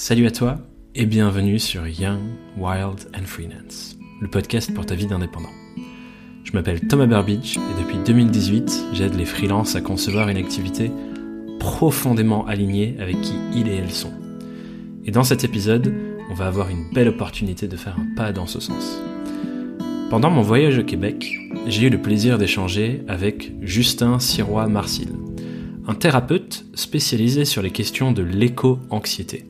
Salut à toi et bienvenue sur Young, Wild and Freelance, le podcast pour ta vie d'indépendant. Je m'appelle Thomas Burbidge et depuis 2018, j'aide les freelances à concevoir une activité profondément alignée avec qui ils et elles sont. Et dans cet épisode, on va avoir une belle opportunité de faire un pas dans ce sens. Pendant mon voyage au Québec, j'ai eu le plaisir d'échanger avec Justin Sirois-Marcil, un thérapeute spécialisé sur les questions de l'éco-anxiété.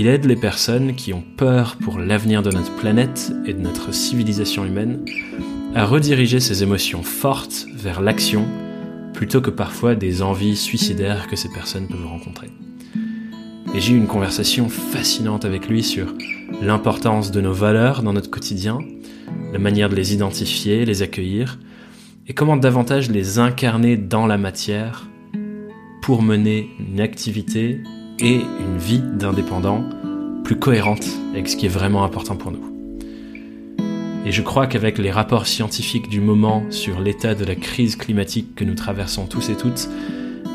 Il aide les personnes qui ont peur pour l'avenir de notre planète et de notre civilisation humaine à rediriger ces émotions fortes vers l'action plutôt que parfois des envies suicidaires que ces personnes peuvent rencontrer. Et j'ai eu une conversation fascinante avec lui sur l'importance de nos valeurs dans notre quotidien, la manière de les identifier, les accueillir, et comment davantage les incarner dans la matière pour mener une activité et une vie d'indépendant plus cohérente avec ce qui est vraiment important pour nous. Et je crois qu'avec les rapports scientifiques du moment sur l'état de la crise climatique que nous traversons tous et toutes,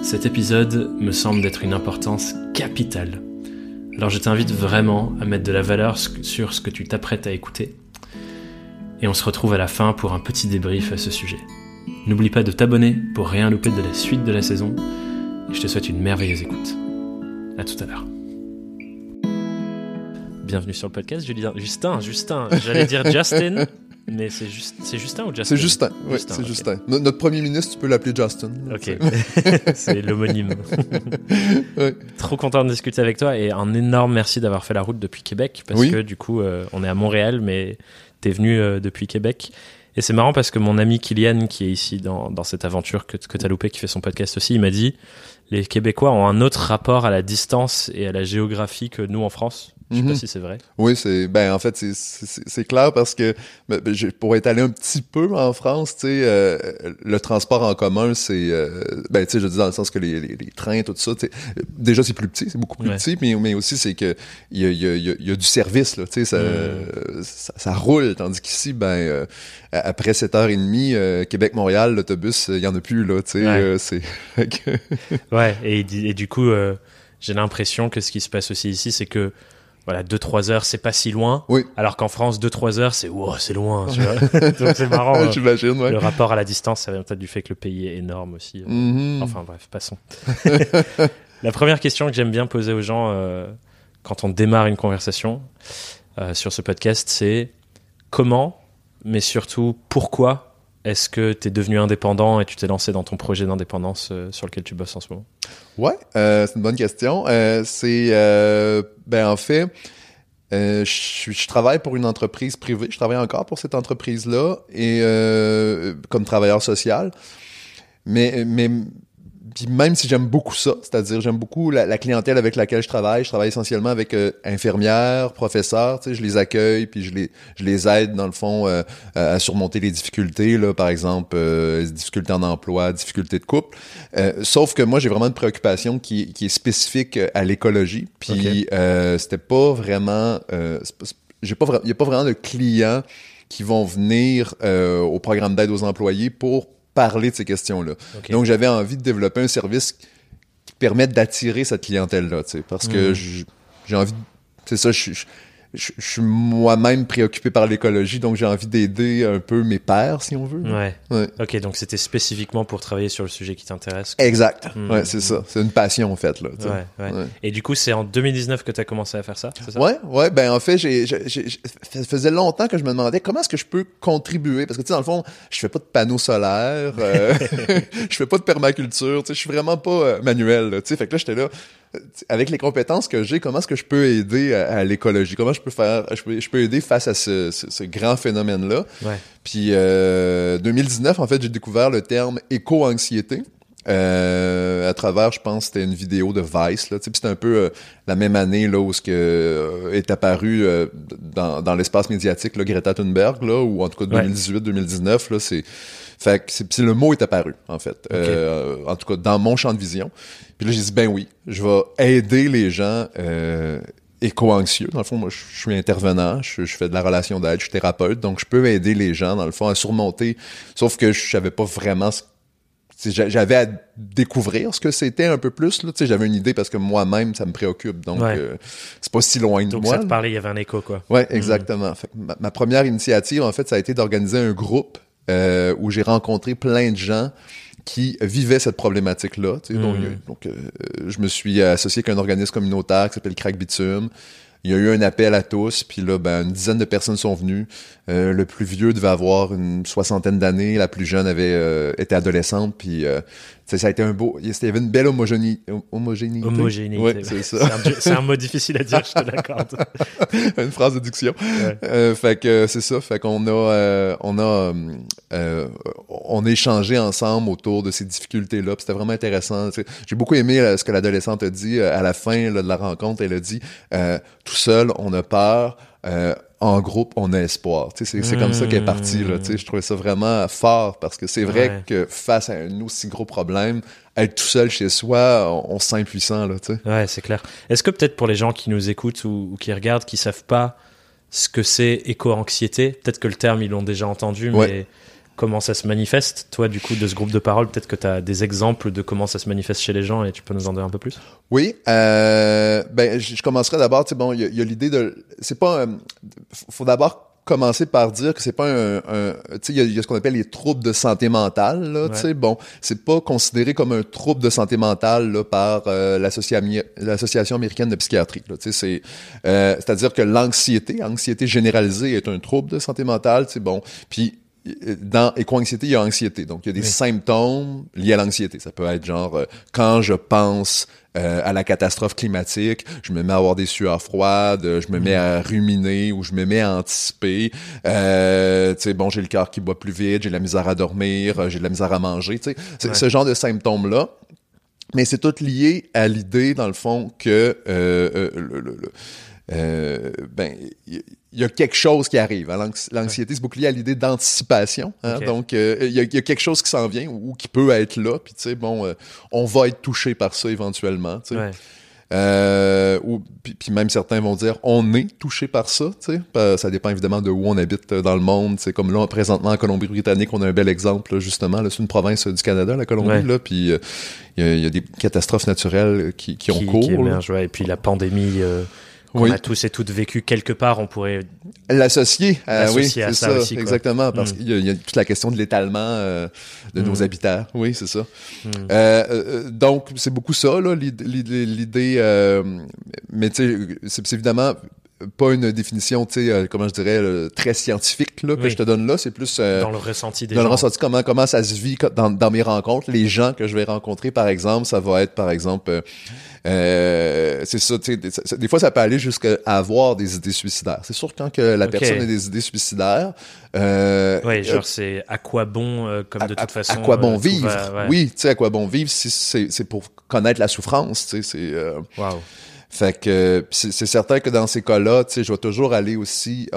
cet épisode me semble d'être une importance capitale. Alors je t'invite vraiment à mettre de la valeur sur ce que tu t'apprêtes à écouter. Et on se retrouve à la fin pour un petit débrief à ce sujet. N'oublie pas de t'abonner pour rien louper de la suite de la saison. Et je te souhaite une merveilleuse écoute. À tout à l'heure. Bienvenue sur le podcast, Justin, Justin, j'allais dire Justin, mais c'est juste, c'est Justin ou Justin? C'est Justin, oui, c'est Justin. Notre premier ministre, tu peux l'appeler Justin. Ok, c'est l'homonyme. Trop content de discuter avec toi et un énorme merci d'avoir fait la route depuis Québec parce que du coup, euh, on est à Montréal, mais t'es venu euh, depuis Québec. Et c'est marrant parce que mon ami Kylian, qui est ici dans, dans cette aventure que, que tu as loupé, qui fait son podcast aussi, il m'a dit les Québécois ont un autre rapport à la distance et à la géographie que nous en France. Je sais pas mhm. si c'est vrai. Oui, c'est ben en fait c'est clair parce que ben, ben pour être allé un petit peu en France, tu sais, euh, le transport en commun, c'est euh, ben tu sais, je dis dans le sens que les, les, trains, tout ça, déjà c'est plus petit, c'est beaucoup plus petit, mais, mais aussi c'est que il y a, y, a, y a, du service là, tu sais, ça, mm. ça, ça, roule, tandis qu'ici, ben euh, après 7h30, euh, Québec-Montréal, l'autobus, il y en a plus là, tu sais, c'est. ouais, et, et, du coup, j'ai l'impression que ce qui se passe aussi ici, c'est que voilà, 2-3 heures, c'est pas si loin. Oui. Alors qu'en France, 2-3 heures, c'est wow, c'est loin. Tu vois Donc c'est marrant. Hein. J'imagine, ouais. Le rapport à la distance, ça vient peut-être du fait que le pays est énorme aussi. Mm-hmm. Enfin bref, passons. la première question que j'aime bien poser aux gens euh, quand on démarre une conversation euh, sur ce podcast, c'est comment, mais surtout pourquoi est-ce que tu es devenu indépendant et tu t'es lancé dans ton projet d'indépendance euh, sur lequel tu bosses en ce moment? Ouais, euh, c'est une bonne question. Euh, c'est euh, ben en fait, euh, je, je, travaille pour une entreprise privée. Je travaille encore pour cette entreprise-là et comme travailleur social. Mais mais puis même si j'aime beaucoup ça, c'est-à-dire j'aime beaucoup la, clientèle avec laquelle je travaille, je travaille essentiellement avec euh, infirmières, professeurs, tu sais, je les accueille puis je les je les aide dans le fond euh, à surmonter les difficultés là, par exemple euh, difficultés en emploi, difficultés de couple. Euh, sauf que moi j'ai vraiment une préoccupation qui, qui est spécifique à l'écologie, puis c'était pas vraiment j'ai pas il y a pas vraiment de clients qui vont venir au programme d'aide aux employés pour parler de ces questions-là. Donc, j'avais envie de développer un service qui permette d'attirer cette clientèle-là, parce que hmm. j'ai envie, c'est ça, je, je, suis moi-même préoccupé par l'écologie, donc j'ai envie d'aider un peu mes pères, si on veut. Ouais. Ok, donc c'était spécifiquement pour travailler sur le sujet qui t'intéresse. Exact. Hmm. Ouais, c'est ça. C'est une passion, en fait. Là, ouais, ouais. Et du coup, c'est en 2019 que tu as commencé à faire ça, c'est ça? Ouais, ouais. Ben, en fait, j'ai, ça faisait longtemps que je me demandais comment est-ce que je peux contribuer. Parce que, tu sais, dans le fond, je fais pas de panneaux solaires, euh, je fais pas de permaculture, tu sais, je suis vraiment pas euh, manuel, tu sais. Fait que là, j'étais là, avec les compétences que j'ai, comment est-ce que je peux aider à, l'écologie? Comment je peux faire, je peux, je peux aider face à ce, ce, grand phénomène-là? Ouais. Puis, euh, 2019, en fait, j'ai découvert le terme éco-anxiété. Euh, à travers, je pense, c'était une vidéo de Vice. Là, c'était un peu euh, la même année là où ce que euh, est apparu euh, dans, dans l'espace médiatique là, Greta Thunberg, là, ou en tout cas 2018-2019. Là, c'est fait que le mot est apparu en fait. en tout cas, dans mon champ de vision. Puis là, j'ai dit, ben oui, je vais aider les gens euh, éco-anxieux. Dans le fond, moi, je suis intervenant, je, fais de la relation d'aide, je suis thérapeute, donc je peux aider les gens, dans le fond, à surmonter. Sauf que je savais pas vraiment ce j'avais à découvrir ce que c'était un peu plus. Là. J'avais une idée parce que moi-même, ça me préoccupe. Donc, euh, c'est pas si loin de donc moi. Donc, ça te parlait, il y avait un écho, quoi. Ouais, hmm. exactement. ma, première initiative, en fait, ça a été d'organiser un groupe euh, où j'ai rencontré plein de gens qui vivaient cette problématique-là. Donc, hmm. donc euh, je me suis associé avec un organisme communautaire qui s'appelle Crack Bitume. Il y a eu un appel à tous, puis là, ben, une dizaine de personnes sont venues. Euh, le plus vieux devait avoir une soixantaine d'années, la plus jeune avait euh, été adolescente, puis euh, ça a été un beau. Il y avait une belle homogénéité. Homogénéité. Homogénéité. c'est ça. C'est un, mot difficile à dire, je te l'accorde. une phrase de diction. Euh, fait que c'est ça. Fait qu'on a, euh, on a, euh, on a échangé ensemble autour de ces difficultés-là. C'était vraiment intéressant. J'ai beaucoup aimé ce que l'adolescente a dit à la fin de la rencontre. Elle a dit tout seul, on a peur en groupe, on a espoir. C'est comme ça qu'elle est partie. Là, je trouvais ça vraiment fort parce que c'est vrai que face à un aussi gros problème, être tout seul chez soi, on, se sent impuissant. Là, ouais, c'est clair. Est-ce que peut-être pour les gens qui nous écoutent ou, qui regardent, qui savent pas ce que c'est éco-anxiété, peut-être que le terme, ils l'ont déjà entendu, mais comment ça se manifeste Toi, du coup, de ce groupe de parole, peut-être que tu as des exemples de comment ça se manifeste chez les gens et tu peux nous en dire un peu plus? Oui. Euh, ben, je, commencerai d'abord, tu sais, bon, il y, a, l'idée de... C'est pas... faut d'abord commencer par dire que c'est pas un, tu sais il y, a ce qu'on appelle les troubles de santé mentale là tu sais bon c'est pas considéré comme un trouble de santé mentale là, par euh, l'association américaine de psychiatrie tu sais c'est euh, c'est-à-dire que l'anxiété anxiété généralisée est un trouble de santé mentale tu sais bon puis dans éco-anxiété, il y a anxiété. Donc, il y a des symptômes liés à l'anxiété. Ça peut être genre, euh, quand je pense euh, à la catastrophe climatique, je me mets à avoir des sueurs froides, je me mets à ruminer ou je me mets à anticiper. Euh, tu sais, bon, j'ai le cœur qui bat plus vite, j'ai la misère à dormir, j'ai de la misère à manger. Tu sais, ce genre de symptômes-là. Mais c'est tout lié à l'idée, dans le fond, que euh, le, euh, ben il y a quelque chose qui arrive. Hein. L'anxiété, c'est beaucoup lié à l'idée d'anticipation. Hein. Donc, euh, il y, a quelque chose qui s'en vient ou, qui peut être là. Puis, tu sais, bon, euh, on va être touché par ça éventuellement. Tu sais. Euh, ou puis même certains vont dire on est touché par ça, tu sais. Ça dépend évidemment de où on habite dans le monde. C'est comme là présentement en Colombie-Britannique, on a un bel exemple justement. c'est une province du Canada, la Colombie là. Puis il y, a des catastrophes naturelles qui, qui, ont cours. et puis la pandémie qu'on a tous et toutes vécu quelque part, on pourrait l'associer. Euh, oui, c'est ça, aussi, exactement, parce mm. qu'il y, a toute la question de l'étalement euh, de nos mm. habitats. Oui, c'est ça. Mm. Euh, euh, donc, c'est beaucoup ça, là, l'idée. Euh, mais tu sais, c'est évidemment pas une définition, tu sais, comment je dirais, très scientifique là, que je te donne là. C'est plus dans le ressenti des dans le ressenti comment comment ça se vit dans, dans, mes rencontres. Les gens que je vais rencontrer, par exemple, ça va être par exemple euh, c'est ça, tu sais, des, fois ça peut aller jusqu'à avoir des idées suicidaires. C'est sûr quand que la personne a des idées suicidaires. Euh, oui, genre c'est à quoi bon euh, comme de toute façon. À quoi bon vivre? Oui, tu sais à quoi bon vivre si c'est pour connaître la souffrance, tu sais, c'est. wow. Fait que c'est certain que dans ces cas-là, tu sais, je vais toujours aller aussi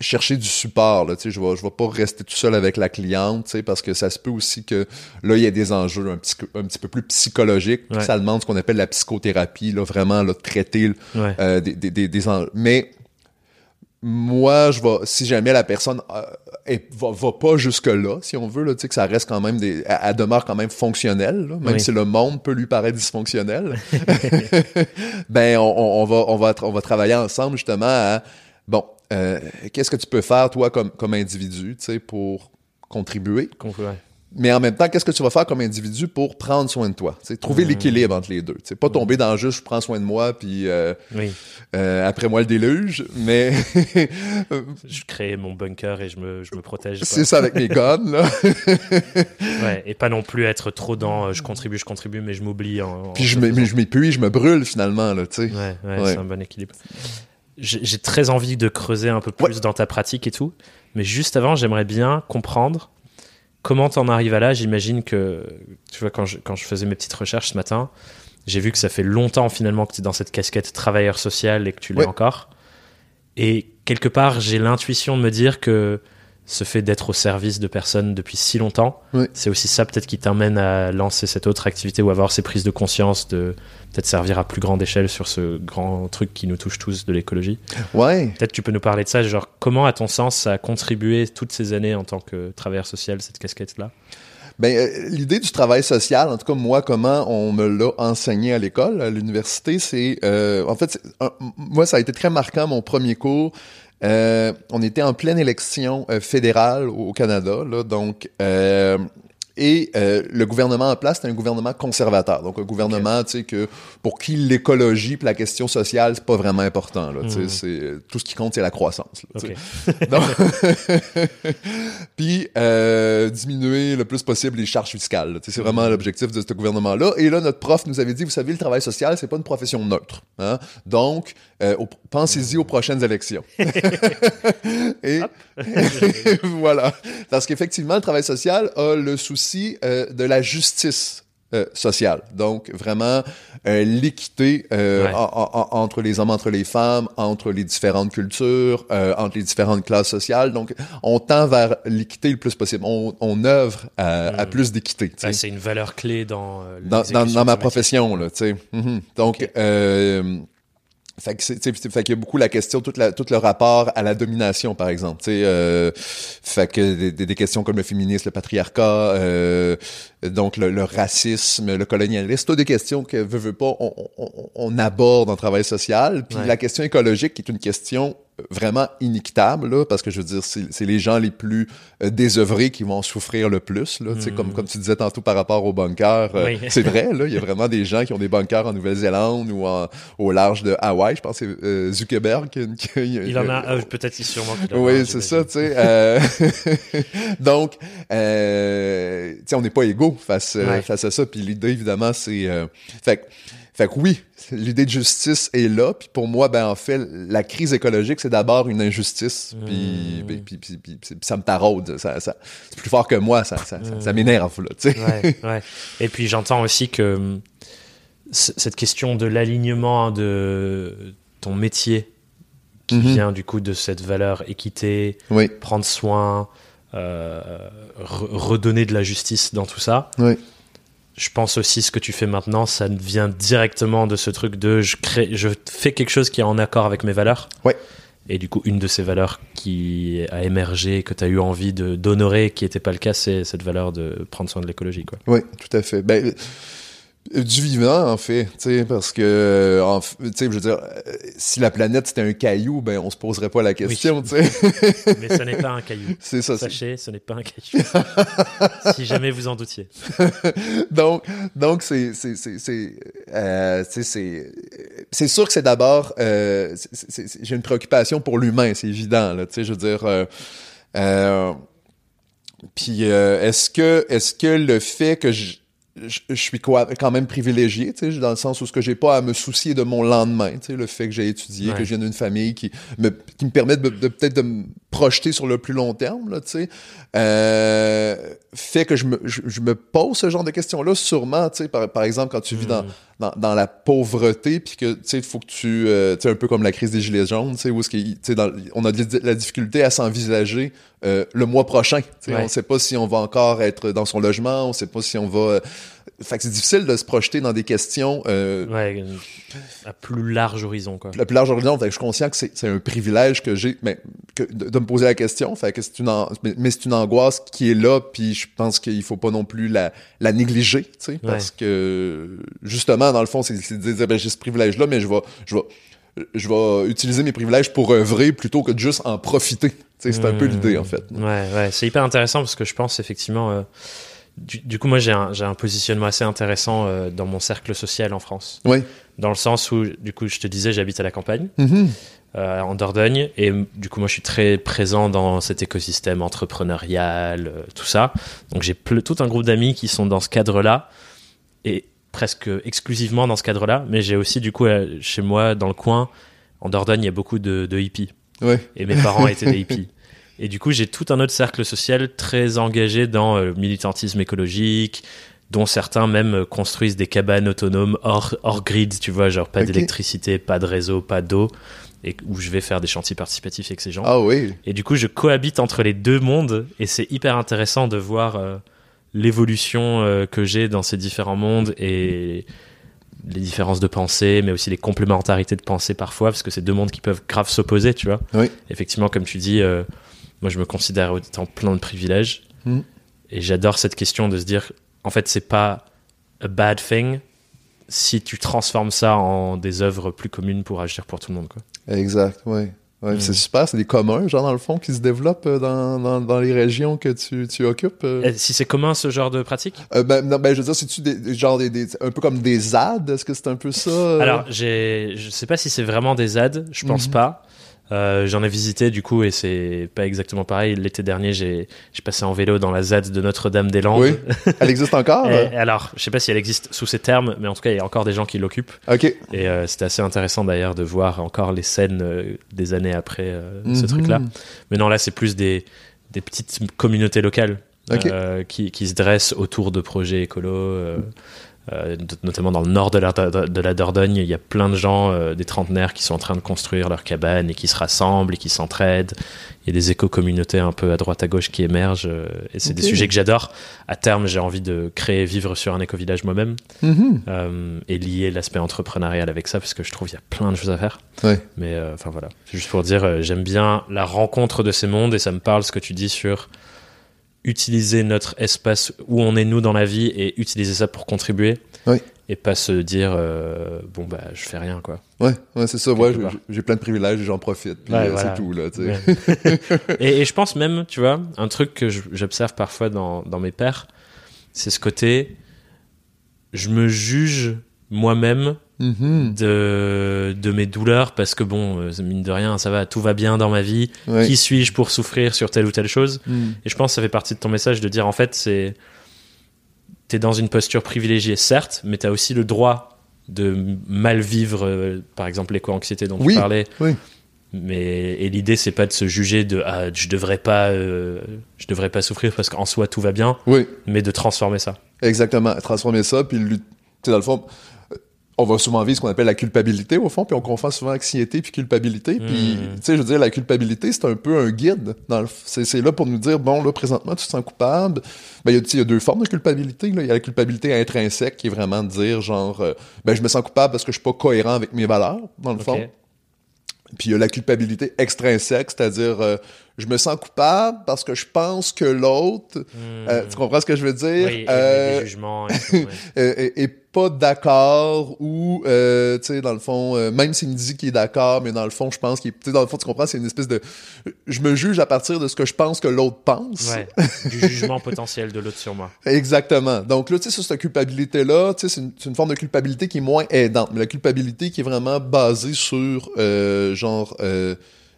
chercher du support. Là, je vais, je vais pas rester tout seul avec la cliente, parce que ça se peut aussi que là, il y a des enjeux un petit, un petit peu plus psychologiques. Ça demande ce qu'on appelle la psychothérapie, là, vraiment là, traiter euh, des, des, des, enjeux. Mais moi, je vais, si jamais la personne euh, va, va, pas jusque-là, si on veut, là, que ça reste quand même des. Elle, demeure quand même fonctionnelle, même si le monde peut lui paraître dysfonctionnel. ben, on, on, va, on, va, on va travailler ensemble justement à bon, euh, qu'est-ce que tu peux faire, toi, comme, comme individu, tu sais, pour contribuer? Mais en même temps, qu'est-ce que tu vas faire comme individu pour prendre soin de toi? sais, trouver mmh. l'équilibre entre les deux. sais, pas tomber dans juste je prends soin de moi, puis euh, euh, après moi le déluge, mais... je crée mon bunker et je me, je me protège. C'est ça avec mes guns, là. ouais, et pas non plus être trop dans je contribue, je contribue, mais je m'oublie. En, puis je m'épuise, je me brûle finalement, là, tu sais. Ouais, ouais, c'est un bon équilibre j'ai très envie de creuser un peu plus dans ta pratique et tout. Mais juste avant, j'aimerais bien comprendre comment t'en arrives à là? J'imagine que, tu vois, quand je, quand je faisais mes petites recherches ce matin, j'ai vu que ça fait longtemps finalement que tu es dans cette casquette travailleur social et que tu l'es encore. Et quelque part, j'ai l'intuition de me dire que ce fait d'être au service de personnes depuis si longtemps, c'est aussi ça peut-être qui t'amène à lancer cette autre activité ou avoir ces prises de conscience de peut-être servir à plus grande échelle sur ce grand truc qui nous touche tous de l'écologie. Ouais. Peut-être tu peux nous parler de ça, genre comment à ton sens ça a contribué toutes ces années en tant que travailleur social cette casquette là Ben, euh, l'idée du travail social, en tout cas moi, comment on me l'a enseigné à l'école, à l'université, c'est, euh, en fait, moi ça a été très marquant mon premier cours. Euh, on était en pleine élection fédérale au Canada, là, donc et euh, le gouvernement en place, c'est un gouvernement conservateur. Donc, un gouvernement, tu sais, que pour qui l'écologie puis la question sociale, c'est pas vraiment important. Là, mmh. c'est, tout ce qui compte, c'est la croissance. Là, puis, euh, diminuer le plus possible les charges fiscales. C'est vraiment mmh. l'objectif de ce gouvernement-là. Et là, notre prof nous avait dit, vous savez, le travail social, c'est pas une profession neutre. Hein? Donc, euh, pensez-y aux prochaines élections. et voilà. Parce qu'effectivement, le travail social a le souci euh, de la justice euh, sociale. Donc, vraiment, euh, l'équité entre les hommes, entre les femmes, entre les différentes cultures, entre les différentes classes sociales. Donc, on tend vers l'équité le plus possible. On, on œuvre à, hmm. plus d'équité. c'est une valeur clé dans dans, dans, ma profession. Là, tu sais. Mm-hmm. Donc, fait que c'est, fait qu'il y a beaucoup la question, tout, la, tout le rapport à la domination, par exemple. Euh, fait que des, des, questions comme le féminisme, le patriarcat, euh, donc le, racisme, le colonialisme, toutes des questions que veut, veut pas, on, on, on aborde en travail social. Puis la question écologique, qui est une question vraiment inéquitable, là, parce que je veux dire, c'est les gens les plus euh, désœuvrés qui vont souffrir le plus. Là, comme, hmm. comme tu disais tantôt par rapport aux bunkers. Euh, c'est vrai, là, il y a vraiment des gens qui ont des bunkers en Nouvelle-Zélande ou au large de Hawaï. Je pense que c'est euh, Zuckerberg qui, Il en a, peut-être sûrement Oui, c'est ça, tu sais. donc, on n'est pas égaux face, face à ça. Puis l'idée, évidemment, c'est... fait fait que oui, l'idée de justice est là. Puis pour moi, ben en fait, la crise écologique, c'est d'abord une injustice. Puis, mmh. puis, puis, ça me taraude. Ça, ça c'est plus fort que moi. Ça, ça, ça, mmh. m'énerve. Là, ouais, ouais. Et puis j'entends aussi que hum, cette question de l'alignement de ton métier qui mmh. vient du coup de cette valeur équité, prendre soin, euh, redonner de la justice dans tout ça. Oui je pense aussi ce que tu fais maintenant, ça vient directement de ce truc de je crée, je fais quelque chose qui est en accord avec mes valeurs. Ouais. Et du coup, une de ces valeurs qui a émergé, que tu as eu envie d'honorer, qui n'était pas le cas, c'est cette valeur de prendre soin de l'écologie. Oui, tout à fait. Ben, du vivant, en fait, tu sais, parce que, tu sais, je veux dire, euh, si la planète c'était un caillou, ben on se poserait pas la question, tu sais. Mais ce n'est pas un caillou. C'est ça. Sachez, ce n'est pas un caillou. si jamais vous en doutiez. donc, donc c'est, c'est, c'est, c'est, euh, c'est, sûr que c'est d'abord, euh, j'ai une préoccupation pour l'humain, c'est évident, là, tu sais, je veux dire. Euh, euh puis est-ce que, est-ce que le fait que je je, suis quand même privilégié, tu sais, dans le sens où ce que j'ai pas à me soucier de mon lendemain, tu sais, le fait que j'ai étudié, que je viens d'une famille qui me, qui me permet de, peut-être de me projeter sur le plus long terme, là, tu sais, euh, fait que je me, je, me pose ce genre de questions-là, sûrement, tu sais, par, par exemple, quand tu vis dans, hmm. dans, dans, la pauvreté, puis que, tu sais, il faut que tu, euh, tu sais, un peu comme la crise des Gilets jaunes, tu sais, où est-ce tu sais, on a de la difficulté à s'envisager euh, le mois prochain, tu sais, on sait pas si on va encore être dans son logement, on sait pas si on va fait que c'est difficile de se projeter dans des questions. Euh, ouais, à plus large horizon, quoi. À plus large horizon. Fait que je suis conscient que c'est un privilège que j'ai, mais que, de, me poser la question. Fait que c'est une, mais, c'est une angoisse qui est là, puis je pense qu'il faut pas non plus la, la négliger, tu sais, parce que justement, dans le fond, c'est de dire, ben, j'ai ce privilège-là, mais je vais, je vais, je vais utiliser mes privilèges pour œuvrer plutôt que de juste en profiter. C'est un peu mmh. l'idée, en fait. Ouais, ouais. C'est hyper intéressant parce que je pense effectivement. Euh, du, coup, moi, j'ai un, un, positionnement assez intéressant euh, dans mon cercle social en France. Oui. Dans le sens où, du coup, je te disais, j'habite à la campagne, mm-hmm. euh, en Dordogne, et du coup, moi, je suis très présent dans cet écosystème entrepreneurial, euh, tout ça. Donc, j'ai tout un groupe d'amis qui sont dans ce cadre-là, et presque exclusivement dans ce cadre-là. Mais j'ai aussi, du coup, chez moi, dans le coin, en Dordogne, il y a beaucoup de, de hippies. Ouais. Et mes parents étaient des hippies. Et du coup, j'ai tout un autre cercle social très engagé dans euh, le militantisme écologique, dont certains même euh, construisent des cabanes autonomes hors, hors grid, tu vois, genre pas d'électricité, pas de réseau, pas d'eau, et où je vais faire des chantiers participatifs avec ces gens. Ah oui. Et du coup, je cohabite entre les deux mondes, et c'est hyper intéressant de voir euh, l'évolution que j'ai dans ces différents mondes et les différences de pensée, mais aussi les complémentarités de pensée parfois, parce que c'est deux mondes qui peuvent grave s'opposer, tu vois. Oui. Effectivement, comme tu dis, moi, je me considère étant plein de privilèges. Hmm. Et j'adore cette question de se dire, en fait, c'est pas a bad thing si tu transformes ça en des œuvres plus communes pour agir pour tout le monde. Quoi. Exact, oui. Ouais, C'est super, c'est des communs, genre dans le fond, qui se développent euh, dans, dans, dans les régions que tu, tu occupes. euh? Et si c'est commun ce genre de pratique? Euh, ben, non, ben, je veux dire, c'est-tu des, des- genre des, des- un peu comme des ZAD? Est-ce que c'est un peu ça? euh? Alors, j'ai, je sais pas si c'est vraiment des ZAD, je pense Mhm. pas. Euh, j'en ai visité du coup et c'est pas exactement pareil. L'été dernier, j'ai, j'ai passé en vélo dans la ZAD de Notre-Dame-des-Landes. Oui. Elle existe encore? Et- euh? alors, je sais pas si elle existe sous ces termes, mais en tout cas, il y a encore des gens qui l'occupent. Ok. Et euh, c'était assez intéressant d'ailleurs de voir encore les scènes euh, des années après ce Mhm. truc-là. Mais non, là, c'est plus des, des petites communautés locales euh, qui, qui se dressent autour de projets écolos. euh, euh, not- notamment dans le nord de la, de la Dordogne, il y a plein de gens, euh, des trentenaires, qui sont en train de construire leur cabane et qui se rassemblent et qui s'entraident. Il y a des éco-communautés un peu à droite à gauche qui émergent euh, et c'est des sujets que j'adore. À terme, j'ai envie de créer, vivre sur un éco-village moi-même Mhm. et lier l'aspect entrepreneurial avec ça parce que je trouve qu'il y a plein de choses à faire. Ouais. Mais enfin voilà, c'est juste pour dire, j'aime bien la rencontre de ces mondes et ça me parle ce que tu dis sur utiliser notre espace où on est nous dans la vie et utiliser ça pour contribuer. Oui. Et pas se dire euh, bon bah je fais rien quoi. Ouais, ouais c'est ça. Ouais, j'ai- plein de privilèges et j'en profite. Puis Ouais, euh, voilà. c'est tout, là, tu sais. Ouais. et, et je pense même, tu vois, un truc que j'observe parfois dans, dans mes pairs, c'est ce côté, je me juge moi-même Mhm. de, de mes douleurs parce que bon, euh, mine de rien, ça va, tout va bien dans ma vie. Ouais. Qui suis-je pour souffrir sur telle ou telle chose Mhm. Et je pense que ça fait partie de ton message de dire en fait, c'est t'es dans une posture privilégiée, certes, mais t'as aussi le droit de mal vivre, euh, par exemple l'éco-anxiété dont Oui, tu parlais. oui. Mais et l'idée c'est pas de se juger de ah je devrais pas euh, je devrais pas souffrir parce qu'en soi tout va bien, Oui, mais de transformer ça. exactement. Transformer ça, puis dans le fond, on va souvent vivre ce qu'on appelle la culpabilité, au fond, puis on confond souvent anxiété puis culpabilité. Puis, Mm. tu sais, je veux dire, la culpabilité, c'est un peu un guide. Dans le f- c'est, c'est là pour nous dire, bon, là, présentement, tu te sens coupable. Ben, il y a, deux formes de culpabilité. Il y a la culpabilité intrinsèque, qui est vraiment de dire, genre, euh, ben, je me sens coupable parce que je suis pas cohérent avec mes valeurs, dans le fond. Puis il y a la culpabilité extrinsèque, c'est-à-dire euh, je me sens coupable parce que je pense que l'autre, euh, tu comprends ce que je veux dire, Hmm. Oui, et euh, jugements. pas d'accord ou euh, tu sais dans le fond euh, même s'il me dit qu'il est d'accord mais dans le fond je pense qu'il est- tu sais dans le fond tu comprends c'est une espèce de je me juge à partir de ce que je pense que l'autre pense Ouais, du jugement potentiel de l'autre sur moi. Exactement. Donc là, tu sais, sur cette culpabilité-là, tu sais, c'est une, forme de culpabilité qui est moins aidante. Mais la culpabilité qui est vraiment basée sur, euh, genre,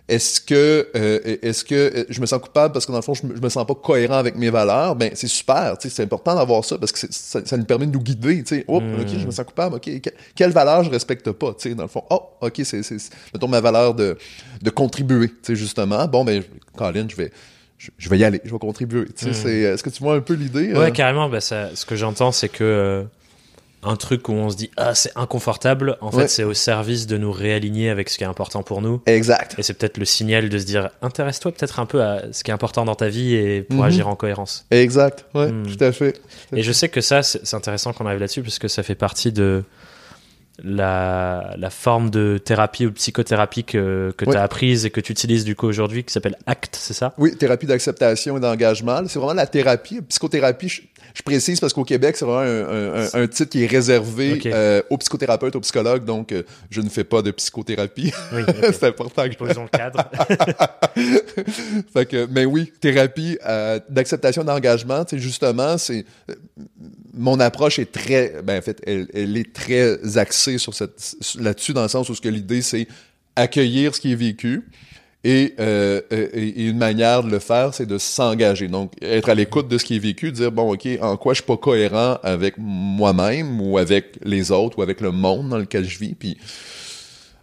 est-ce que, euh, est-ce que euh, je me sens coupable parce que dans le fond, je me, je me sens pas cohérent avec mes valeurs? Ben, c'est super, tu sais, c'est important d'avoir ça parce que ça, ça nous permet de nous guider, tu sais. Oh, Mm. ok, je me sens coupable, ok. que- quelle valeur je respecte pas, tu sais, dans le fond? Oh, ok, c'est, mettons ma valeur de, de contribuer, tu sais, justement. Bon, ben, Colin, je vais, je, je vais y aller, je vais contribuer, tu sais. Mm. c'est- Est-ce que tu vois un peu l'idée? Ouais, euh? carrément. Bah, ça, ce que j'entends, c'est que euh, un truc où on se dit ah c'est inconfortable, en Ouais. fait, c'est au service de nous réaligner avec ce qui est important pour nous. Exact. Et c'est peut-être le signal de se dire intéresse-toi peut-être un peu à ce qui est important dans ta vie et pour Mhm. agir en cohérence. Exact, ouais, Hmm. tout à fait. Et je sais que ça, c'est c'est intéressant qu'on arrive là-dessus parce que ça fait partie de la, la forme de thérapie ou de psychothérapie que, que Ouais. tu as apprise et que tu utilises du coup aujourd'hui qui s'appelle ACT, c'est ça? Oui, thérapie d'acceptation et d'engagement. C'est vraiment la thérapie. Psychothérapie, je, je précise parce qu'au Québec, c'est vraiment un, un- un- un titre qui est réservé euh, aux psychothérapeutes, aux psychologues. Donc, euh, je ne fais pas de psychothérapie. Oui, c'est important que je posons le cadre. fait que, mais oui, thérapie euh, d'acceptation d'engagement, justement, c'est euh, mon approche est très, ben en fait, elle, elle est très axée sur cette là-dessus dans le sens où ce que l'idée c'est accueillir ce qui est vécu. Et, euh, et, et une manière de le faire, c'est de s'engager. Donc, être à l'écoute de ce qui est vécu, dire, bon, OK, en quoi je suis pas cohérent avec moi-même ou avec les autres ou avec le monde dans lequel je vis, puis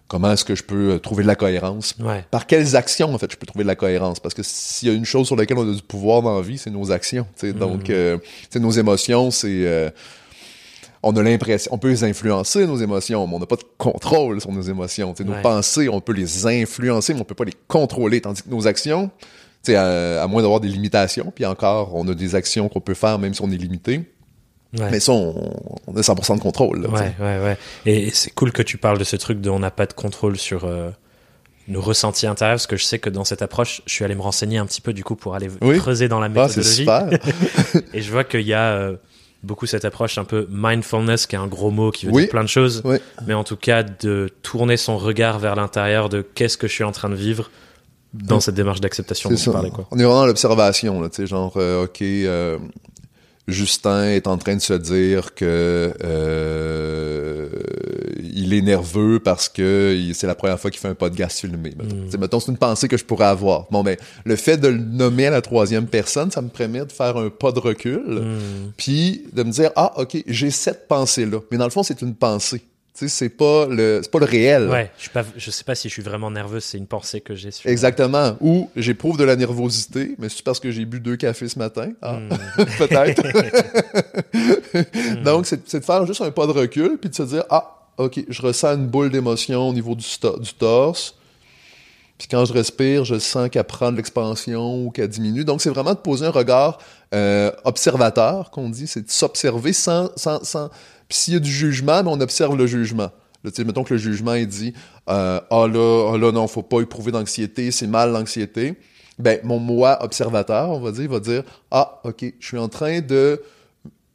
comment est-ce que je peux euh, trouver de la cohérence? Ouais. par quelles actions, en fait, je peux trouver de la cohérence? Parce que s'il y a une chose sur laquelle on a du pouvoir dans la vie, c'est nos actions. tu sais. Donc, euh, nos émotions, c'est... euh, on a l'impression... On peut les influencer, nos émotions, mais on n'a pas de contrôle sur nos émotions. Nos Ouais. pensées, on peut les influencer, mais on peut pas les contrôler. Tandis que nos actions, à, à moins d'avoir des limitations, puis encore, on a des actions qu'on peut faire même si on est limité. Ouais. Mais ça, on, on a 100% de contrôle. là. Ouais, ouais, ouais. Et c'est cool que tu parles de ce truc de on n'a pas de contrôle sur euh, nos ressentis intérieurs, parce que je sais que dans cette approche, je suis allé me renseigner un petit peu du coup pour aller Oui. creuser dans la Ah, méthodologie. super. et je vois qu'il y a euh, beaucoup cette approche un peu mindfulness, qui est un gros mot qui veut Oui. dire plein de choses, Oui. mais en tout cas de tourner son regard vers l'intérieur de qu'est-ce que je suis en train de vivre dans cette démarche d'acceptation C'est dont tu ça. parlais. Quoi. On est vraiment dans l'observation, là, tu sais, genre, euh, OK, euh, Justin est en train de se dire que euh, il est nerveux parce que c'est la première fois qu'il fait un podcast filmé. Mettons, Mm. Sais, mettons, c'est une pensée que je pourrais avoir. Bon, ben, le fait de le nommer à la troisième personne, ça me permet de faire un pas de recul, Hmm. puis de me dire, ah, OK, j'ai cette pensée-là. Mais dans le fond, c'est une pensée. Tu sais, c'est pas le, c'est pas le réel. Ouais, je, suis pas, je sais pas si je suis vraiment nerveux, c'est une pensée que j'ai sur. Exactement. Ou j'éprouve de la nervosité, mais c'est parce que j'ai bu deux cafés ce matin. Ah, Hmm. peut-être. Donc, c'est c'est de faire juste un pas de recul, puis de se dire, ah, OK, je ressens une boule d'émotion au niveau du, du torse. Puis quand je respire, je sens qu'elle prend de l'expansion ou qu'elle diminue. Donc, c'est vraiment de poser un regard euh, observateur, qu'on dit, c'est de s'observer sans... sans, sans... Puis s'il y a du jugement, mais on observe le jugement. Là, mettons que le jugement, il dit euh, Ah là, ah là, non, faut pas éprouver d'anxiété, c'est mal l'anxiété ». Ben, mon moi observateur, on va dire, va dire « Ah, OK, je suis en train de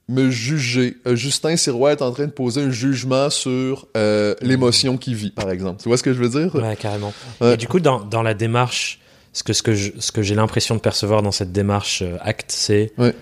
me juger. Euh, Justin Sirois est en train de poser un jugement sur euh, l'émotion qu'il vit, par exemple. Tu vois ce que je veux dire? Ouais, carrément. Et du coup, dans, dans la démarche, ce que, ce que je- ce que j'ai l'impression de percevoir dans cette démarche euh, acte, c'est Ouais.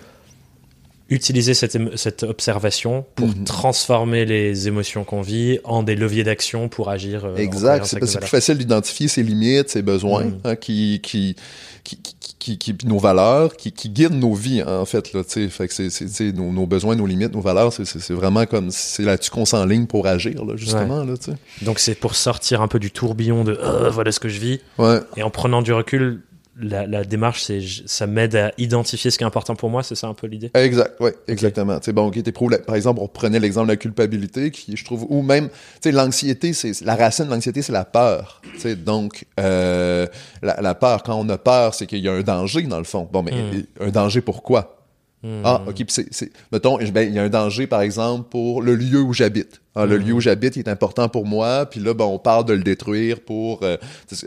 Utiliser cette, cette observation pour Mhm. transformer les émotions qu'on vit en des leviers d'action pour agir. euh, Exact. C'est plus facile d'identifier ses limites, ses besoins, Mm. hein, qui, qui, qui, qui, qui, nos valeurs, qui, qui guident nos vies, hein, en fait. Là, tu sais. fait que c'est, nos, nos besoins, nos limites, nos valeurs, c'est, vraiment comme c'est là-dessus qu'on s'enligne pour agir, là, justement. Là. Donc c'est pour sortir un peu du tourbillon de Euh, voilà ce que je vis. Ouais. Et en prenant du recul, la, la démarche, c'est ça m'aide à identifier ce qui est important pour moi. C'est ça un peu l'idée? Exact, oui, exactement. Tu sais, bon, ok, t'éprouves la- par exemple, on prenait l'exemple de la culpabilité, qui, je trouve, ou même, tu sais, l'anxiété, c'est la racine de l'anxiété, c'est la peur. Tu sais, donc, euh, la, la peur, quand on a peur, c'est qu'il y a un danger dans le fond. Bon, mais Mm. un danger pourquoi Hmm. Ah, ok, puis c'est, mettons, ben, il y a un danger, par exemple, pour le lieu où j'habite. Ah, Le Mm. lieu où j'habite il est important pour moi, puis là, ben, on parle de le détruire pour, euh,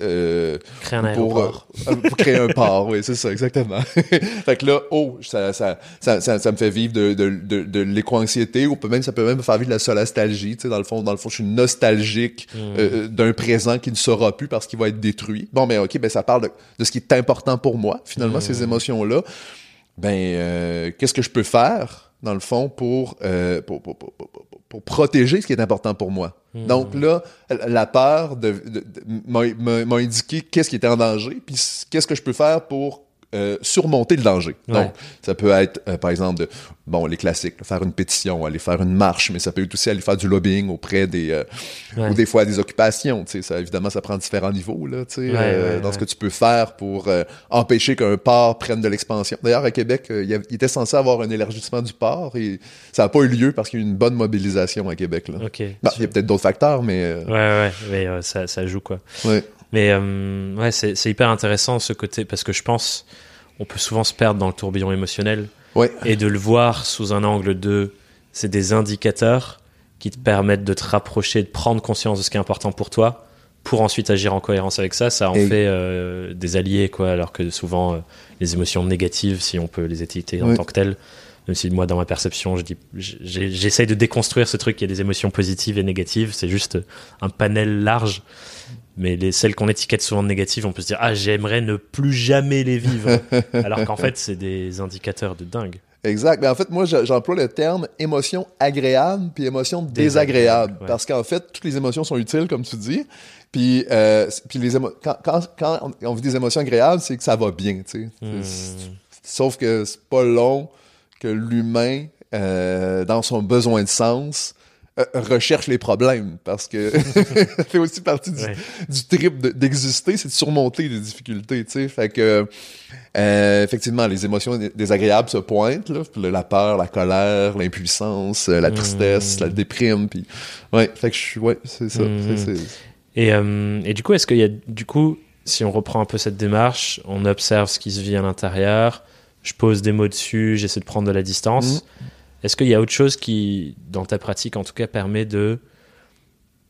euh, Créer un pour, euh, pour créer un port, oui, c'est ça, exactement. fait que là, oh, ça, ça, ça, ça, ça me fait vivre de, de, de, de l'éco-anxiété, ou peut même, ça peut même me faire vivre de la solastalgie, tu sais, dans le fond, dans le fond, je suis nostalgique euh, d'un présent qui ne sera plus parce qu'il va être détruit. Bon, ben, ok, ben, ça parle de, de ce qui est important pour moi, finalement, Mm. ces émotions-là. Ben, euh, qu'est-ce que je peux faire, dans le fond, pour, euh, pour, pour, pour, pour, pour- pour protéger ce qui est important pour moi? Hmm. Donc là, la peur de, de- de- m'a- indiqué qu'est-ce qui était en danger, puis qu'est-ce que je peux faire pour euh, surmonter le danger. Ouais. Donc, ça peut être, euh, par exemple, de, bon, les classiques, là, faire une pétition, aller faire une marche, mais ça peut être aussi aller faire du lobbying auprès des, euh, Ouais. ou des fois des occupations. Tu sais, ça, évidemment, ça prend différents niveaux là, Ouais, dans ce que tu peux faire pour empêcher qu'un port prenne de l'expansion. D'ailleurs, à Québec, il, y avait- il était censé avoir un élargissement du port et ça n'a pas eu lieu parce qu'il y a eu une bonne mobilisation à Québec. Là. Bon, il y a peut-être d'autres facteurs, mais Ouais, ouais, mais ça, ça joue quoi. Mais euh, ouais, c'est c'est hyper intéressant ce côté parce que je pense on peut souvent se perdre dans le tourbillon émotionnel Ouais. et de le voir sous un angle de c'est des indicateurs qui te permettent de te rapprocher, de prendre conscience de ce qui est important pour toi pour ensuite agir en cohérence avec ça. Ça en Et- fait euh, des alliés quoi, alors que souvent euh, les émotions négatives, si on peut les étiqueter en tant que telles. Même si moi, dans ma perception, je dis, j'essaye de déconstruire ce truc. Y a des émotions positives et négatives. C'est juste un panel large. Mais les, celles qu'on étiquette souvent négatives, on peut se dire, ah, j'aimerais ne plus jamais les vivre. Alors qu'en fait, c'est des indicateurs de dingue. Exact. Mais en fait, moi, je- j'emploie le terme émotion agréable puis émotion désagréable. Désagréable, ouais. Parce qu'en fait, toutes les émotions sont utiles, comme tu dis. Puis, euh, puis les émo- quand, quand, quand on- vit des émotions agréables, c'est que ça va bien, tu sais. Hmm. Sauf que c'est pas long que l'humain, euh, dans son besoin de sens, euh, recherche les problèmes. Parce que ça fait aussi partie du, Ouais. du trip de- d'exister, c'est de surmonter les difficultés, tu sais. Fait que, euh, effectivement, les émotions dé- désagréables se pointent, là. Puis la peur, la colère, l'impuissance, euh, la tristesse, Mm. la déprime, puis... Ouais, fait que je suis... Ouais, c'est ça. Mm. c'est- Et, euh, et du coup, est-ce qu'il y a, du coup, si on reprend un peu cette démarche, on observe ce qui se vit à l'intérieur, je pose des mots dessus, j'essaie de prendre de la distance. Est-ce qu'il y a autre chose qui, dans ta pratique en tout cas, permet de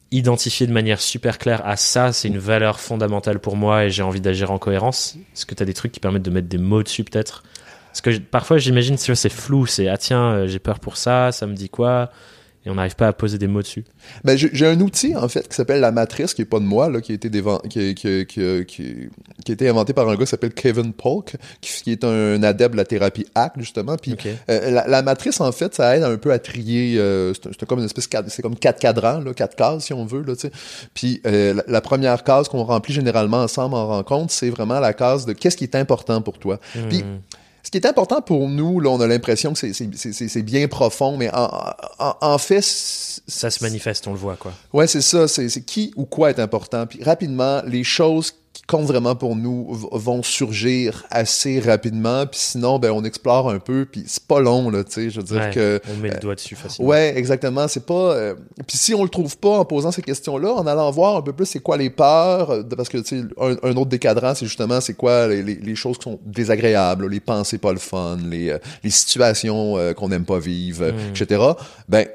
identifier de manière super claire à ça, c'est une valeur fondamentale pour moi et j'ai envie d'agir en cohérence? Est-ce que tu as des trucs qui permettent de mettre des mots dessus peut-être? Parce que parfois j'imagine c'est flou, c'est ah tiens, euh, j'ai peur pour ça, ça me dit quoi? Et on n'arrive pas à poser des mots dessus. Ben, j'ai un outil, en fait, qui s'appelle la matrice, qui est pas de moi, là, qui a été, qui, qui, qui, qui, a été inventé par un gars qui s'appelle Kevin Polk, qui, est un adepte de la thérapie ACT, justement. Puis euh, la, matrice, en fait, ça aide un peu à trier, euh, c'est comme une espèce, c'est comme quatre cadrans, là, quatre cases, si on veut, là, tu sais. Puis euh, la, première case qu'on remplit généralement ensemble en rencontre, c'est vraiment la case de qu'est-ce qui est important pour toi. Puis hmm. Ce qui est important pour nous, là, on a l'impression que c'est bien profond, mais en, fait... Ça se manifeste, on le voit, quoi. Ouais, c'est ça. C'est qui ou quoi est important. Puis rapidement, les choses qui comptent vraiment pour nous vont surgir assez rapidement. Puis sinon, ben, on explore un peu. Puis c'est pas long, là, tu sais. Je veux dire que. On met le doigt dessus facilement. Ouais, exactement. C'est pas. Euh, puis si on le trouve pas en posant ces questions-là, en allant voir un peu plus c'est quoi les peurs, euh, parce que, tu sais, un, autre décadrant, c'est justement c'est quoi les, les, choses qui sont désagréables, les pensées pas le fun, les, euh, les situations qu'on n'aime pas vivre, hmm. etc. Ben.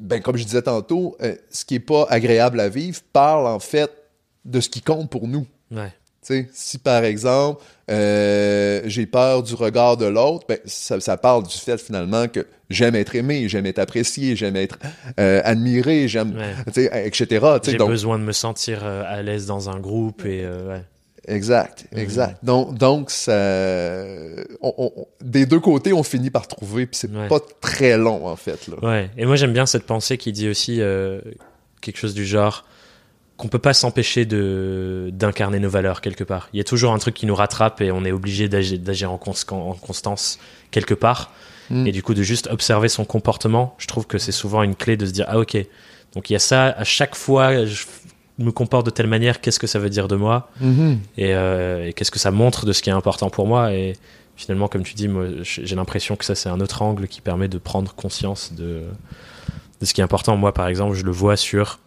ben, comme je disais tantôt, ce qui est pas agréable à vivre parle en fait de ce qui compte pour nous. Ouais. si par exemple, euh, j'ai peur du regard de l'autre, ben, ça, parle du fait finalement que j'aime être aimé, j'aime être apprécié, j'aime être euh, admiré, j'aime, etc. J'ai besoin de me sentir euh, à l'aise dans un groupe et ouais. Exact, exact. Donc, donc ça, des deux côtés, on finit par trouver, puis c'est pas très long en fait. Là. Ouais. Et moi j'aime bien cette pensée qui dit aussi quelque chose du genre qu'on peut pas s'empêcher de d'incarner nos valeurs quelque part. Il y a toujours un truc qui nous rattrape et on est obligé d'agir en, en, constance quelque part. Mm. Et du coup, de juste observer son comportement, je trouve que c'est souvent une clé de se dire ah ok. Donc il y a ça à chaque fois. Je me comporte de telle manière. Qu'est-ce que ça veut dire de moi? Mm-hmm. euh, Et, qu'est-ce que ça montre de ce qui est important pour moi? Et finalement, comme tu dis, moi, j'ai l'impression que ça c'est un autre angle qui permet de prendre conscience de de ce qui est important. Moi, par exemple, je le vois sur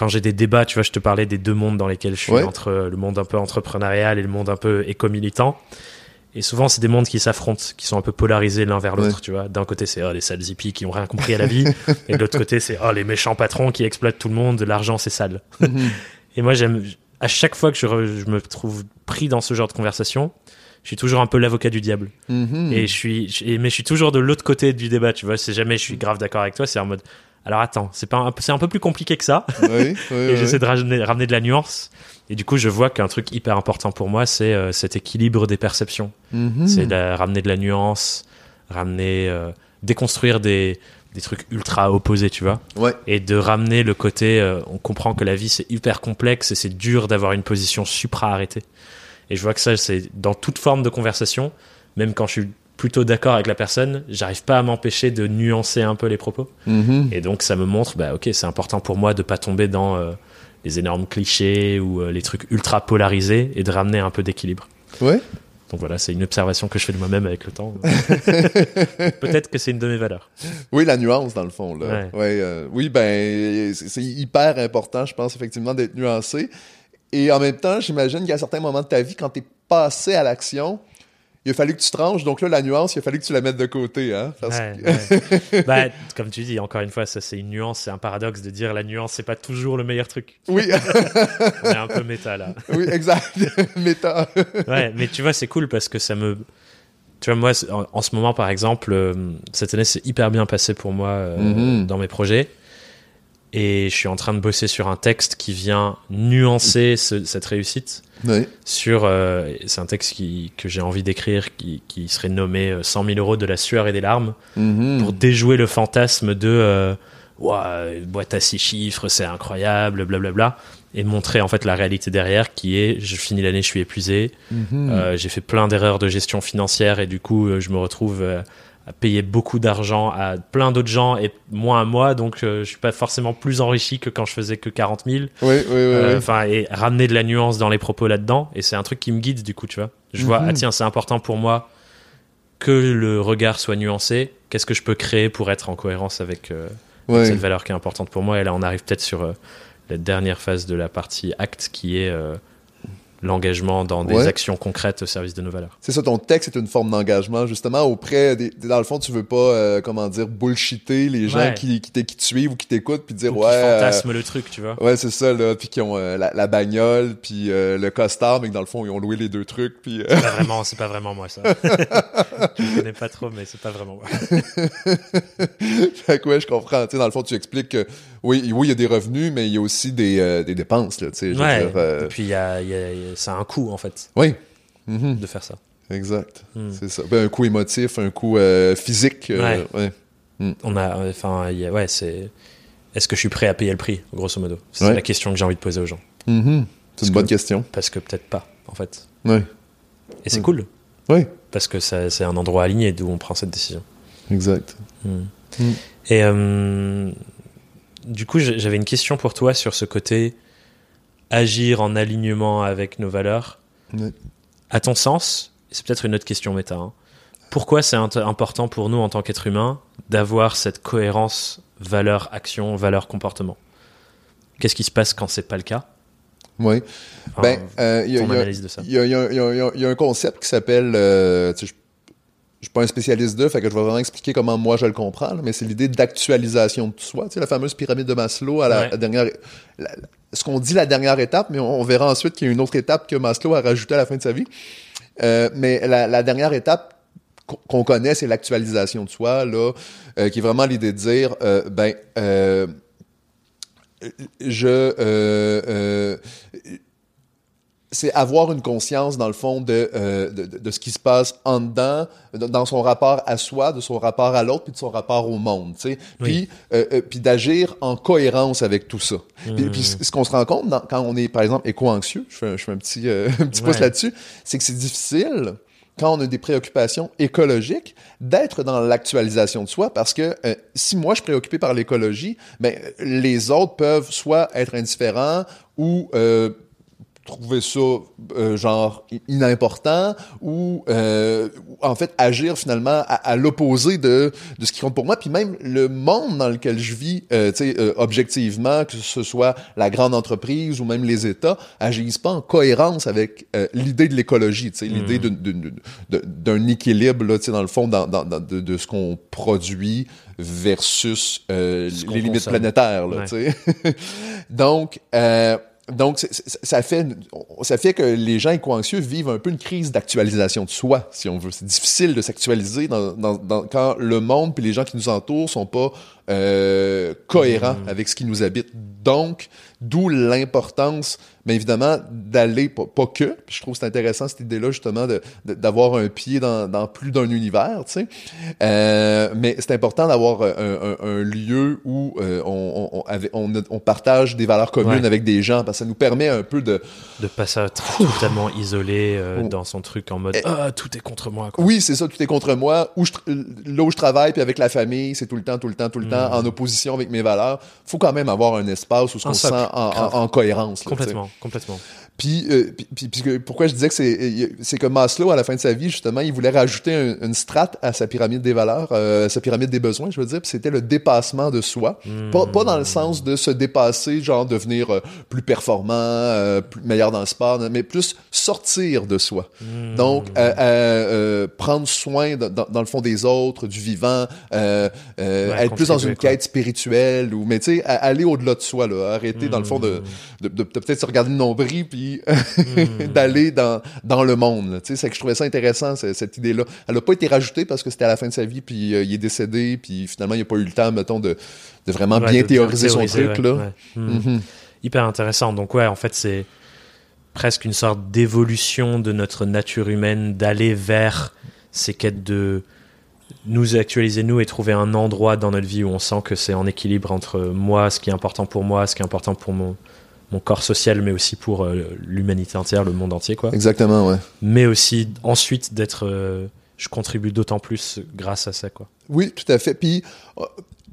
quand j'ai des débats, tu vois, je te parlais des deux mondes dans lesquels je suis, entre le monde un peu entrepreneurial et le monde un peu éco-militant. Et souvent, c'est des mondes qui s'affrontent, qui sont un peu polarisés l'un vers l'autre, tu vois. D'un côté, c'est oh, les sales hippies qui ont rien compris à la vie, et de l'autre côté, c'est oh, les méchants patrons qui exploitent tout le monde, l'argent, c'est sale. Mhm. et moi, j'aime, à chaque fois que je, je, me trouve pris dans ce genre de conversation, je suis toujours un peu l'avocat du diable. Mhm. Et je suis, mais je suis toujours de l'autre côté du débat, tu vois. C'est jamais je suis grave d'accord avec toi, c'est en mode, alors attends, c'est pas un, c'est un peu plus compliqué que ça. Oui, oui, et j'essaie de ramener, de la nuance. Et du coup, je vois qu'un truc hyper important pour moi, c'est euh, cet équilibre des perceptions. Mhm. C'est de ramener de la nuance, ramener, euh, déconstruire des, des trucs ultra opposés, tu vois. Ouais. Et de ramener le côté, euh, on comprend que la vie c'est hyper complexe et c'est dur d'avoir une position supra-arrêtée. Et je vois que ça, c'est dans toute forme de conversation, même quand je suis plutôt d'accord avec la personne, j'arrive pas à m'empêcher de nuancer un peu les propos. Mm-hmm. Et donc ça me montre, bah ok, c'est important pour moi de pas tomber dans euh, les énormes clichés ou euh, les trucs ultra polarisés et de ramener un peu d'équilibre. Ouais. Donc voilà, c'est une observation que je fais de moi-même avec le temps. Peut-être que c'est une de mes valeurs. Oui, la nuance dans le fond. Là. Ouais. Euh, oui, ben c'est hyper important, je pense effectivement d'être nuancé. Et en même temps, j'imagine qu'à certains moments de ta vie, quand tu es passé à l'action, il a fallu que tu tranches, donc là, la nuance, il a fallu que tu la mettes de côté. Hein, bah, comme tu dis, encore une fois, ça c'est une nuance, c'est un paradoxe de dire la nuance, c'est pas toujours le meilleur truc. Oui. On est un peu méta là. oui, exact. méta. ouais, mais tu vois, c'est cool parce que ça me. Tu vois, moi, en, ce moment, par exemple, euh, cette année, c'est hyper bien passé pour moi euh, mm-hmm. dans mes projets et je suis en train de bosser sur un texte qui vient nuancer cette réussite. Oui. Sur, euh, c'est un texte qui, que j'ai envie d'écrire qui, qui, serait nommé 100 euh, 000 euros de la sueur et des larmes mm-hmm. pour déjouer le fantasme de euh, boîte à six chiffres, c'est incroyable, blablabla, et montrer en fait la réalité derrière qui est je finis l'année, je suis épuisé, mm-hmm. euh, j'ai fait plein d'erreurs de gestion financière et du coup je me retrouve payer beaucoup d'argent à plein d'autres gens et moins à moi, donc euh, je suis pas forcément plus enrichi que quand je faisais que 40 000. Oui, oui, oui. Enfin, et ramener de la nuance dans les propos là-dedans, et c'est un truc qui me guide du coup, tu vois. Je vois, mhm. ah tiens, c'est important pour moi que le regard soit nuancé. Qu'est-ce que je peux créer pour être en cohérence avec, euh, cette valeur qui est importante pour moi? Et là, on arrive peut-être sur euh, la dernière phase de la partie acte qui est l'engagement dans des Ouais. actions concrètes au service de nos valeurs. C'est ça, ton texte est une forme d'engagement, justement, auprès des, Dans le fond, tu veux pas, euh, comment dire, bullshitter les gens Ouais. qui, qui, te suivent ou qui t'écoutent, puis dire, Ou qui ouais... euh, fantasment le truc, tu vois. Ouais, c'est ça, là, puis qui ont euh, la, la bagnole, puis le costard, mais que dans le fond, ils ont loué les deux trucs, puis... C'est pas vraiment, c'est pas vraiment moi ça. je connais pas trop, mais c'est pas vraiment moi. fait que ouais, je comprends. Tu sais, dans le fond, tu expliques que, oui, oui, il y a des revenus, mais il y a aussi des, des dépenses, là, tu sais, Ouais. dire, Et puis il y a, il y a- il y a- ça a un coût en fait Oui, Mhm, de faire ça. exact, Hmm. c'est ça. Ben, un coup émotif, un coup euh, physique, euh, ouais. On a, enfin, y a- ouais, c'est. Est-ce que je suis prêt à payer le prix, grosso modo? C'est Ouais. la question que j'ai envie de poser aux gens. Mhm. C'est une bonne que- question. Parce que peut-être pas, en fait. Oui, Et c'est cool, oui, parce que c'est un endroit aligné d'où on prend cette décision. exact. Mm. Mm. Et euh, du coup, j'avais une question pour toi sur ce côté agir en alignement avec nos valeurs. À ton sens, c'est peut-être une autre question méta, hein, pourquoi c'est important pour nous en tant qu'être humain d'avoir cette cohérence valeur-action, valeur-comportement? Qu'est-ce qui se passe quand c'est pas le cas? Oui. Enfin, Ben, euh, il y a- un concept qui s'appelle. euh, tu sais, je, suis pas un spécialiste de, fait que je vais vraiment expliquer comment moi je le comprends, là, mais c'est l'idée d'actualisation de soi. Tu sais, la fameuse pyramide de Maslow à la, Ouais. la dernière. la- ce qu'on dit la dernière étape, mais on, verra ensuite qu'il y a une autre étape que Maslow a rajoutée à la fin de sa vie. Euh, mais la, la dernière étape qu'on- qu'on connaît, c'est l'actualisation de soi, là, euh, qui est vraiment l'idée de dire, euh, ben, euh, je, euh, euh, c'est avoir une conscience dans le fond de, euh, de, de- ce qui se passe en dedans, de- dans son rapport à soi, de son rapport à l'autre, puis de son rapport au monde, tu sais, puis euh, euh, puis d'agir en cohérence avec tout ça. Puis, Mm. puis ce qu'on se rend compte dans- quand on est par exemple éco-anxieux, je fais, un- je fais un petit euh, un petit pouce Ouais. là-dessus, c'est que c'est difficile quand on a des préoccupations écologiques, d'être dans l'actualisation de soi, parce que euh, si moi je suis préoccupé par l'écologie, ben les autres peuvent soit être indifférents ou euh, trouver ça euh, genre inimportant ou euh, en fait agir finalement à, à l'opposé de, de ce qui compte pour moi. Puis même le monde dans lequel je vis euh, tu sais euh, objectivement que ce soit la grande entreprise ou même les États agissent pas en cohérence avec l'idée de l'écologie tu sais l'idée d'une- de- d'un équilibre là tu sais dans le fond dans, dans, dans- de, de ce qu'on produit versus les limites planétaires là Ouais. tu sais donc ça fait, ça fait que les gens éco-anxieux vivent un peu une crise d'actualisation de soi, si on veut. C'est difficile de s'actualiser dans- quand le monde puis les gens qui nous entourent sont pas euh, cohérents Mm. avec ce qui nous habite. Donc, d'où l'importance, mais évidemment, d'aller, pas, pas que, puis je trouve c'est intéressant cette idée-là, justement, d'avoir un pied dans, dans plus d'un univers, tu sais. Euh, mais c'est important d'avoir un, un- un lieu où euh, on, on, on, avait- on, on partage des valeurs communes Ouais. avec des gens, parce que ça nous permet un peu de... De pas s'être totalement isolé Oh. dans son truc en mode Eh. ah tout est contre moi. Quoi. Oui, c'est ça, tout est contre moi. Où je, là où je travaille, puis avec la famille, c'est tout le temps, tout le temps, tout le temps, En opposition avec mes valeurs. faut quand même avoir un espace où on se sent en, en- grave. en cohérence. là. Complètement, complètement. Puis, euh, puis, puis- puis pourquoi je disais que c'est, c'est que Maslow, à la fin de sa vie, justement, il voulait rajouter un- une strate à sa pyramide des valeurs, euh, sa pyramide des besoins, je veux dire, puis c'était le dépassement de soi. Pas, pas dans le sens de se dépasser, genre devenir euh, plus performant, euh, plus meilleur dans le sport, mais plus sortir de soi. Hmm. Donc, euh, euh, euh, prendre soin de- dans, dans le fond des autres, du vivant, euh, euh, Ouais, être plus dans une quoi. quête spirituelle, ou mais tu sais, aller au-delà de soi, là, arrêter dans le fond Hmm. de, de, de- de peut-être se regarder le nombril, puis Hmm. d'aller dans, dans le monde. là. Tu sais, c'est que je trouvais ça intéressant, ce- cette idée-là. Elle n'a pas été rajoutée parce que c'était à la fin de sa vie, puis euh, il est décédé, puis finalement, il n'a pas eu le temps, mettons, de, de vraiment Ouais, bien de théoriser son théoriser, truc. ouais, là. ouais. Hmm. Mhm. Hyper intéressant. Donc ouais, en fait, c'est presque une sorte d'évolution de notre nature humaine d'aller vers ces quêtes de nous actualiser nous et trouver un endroit dans notre vie où on sent que c'est en équilibre entre moi, ce qui est important pour moi, ce qui est important pour mon mon corps social, mais aussi pour euh, l'humanité entière, le monde entier, quoi. Exactement, ouais. Mais aussi ensuite d'être, euh, je contribue d'autant plus grâce à ça, quoi. Oui, tout à fait. Puis, euh,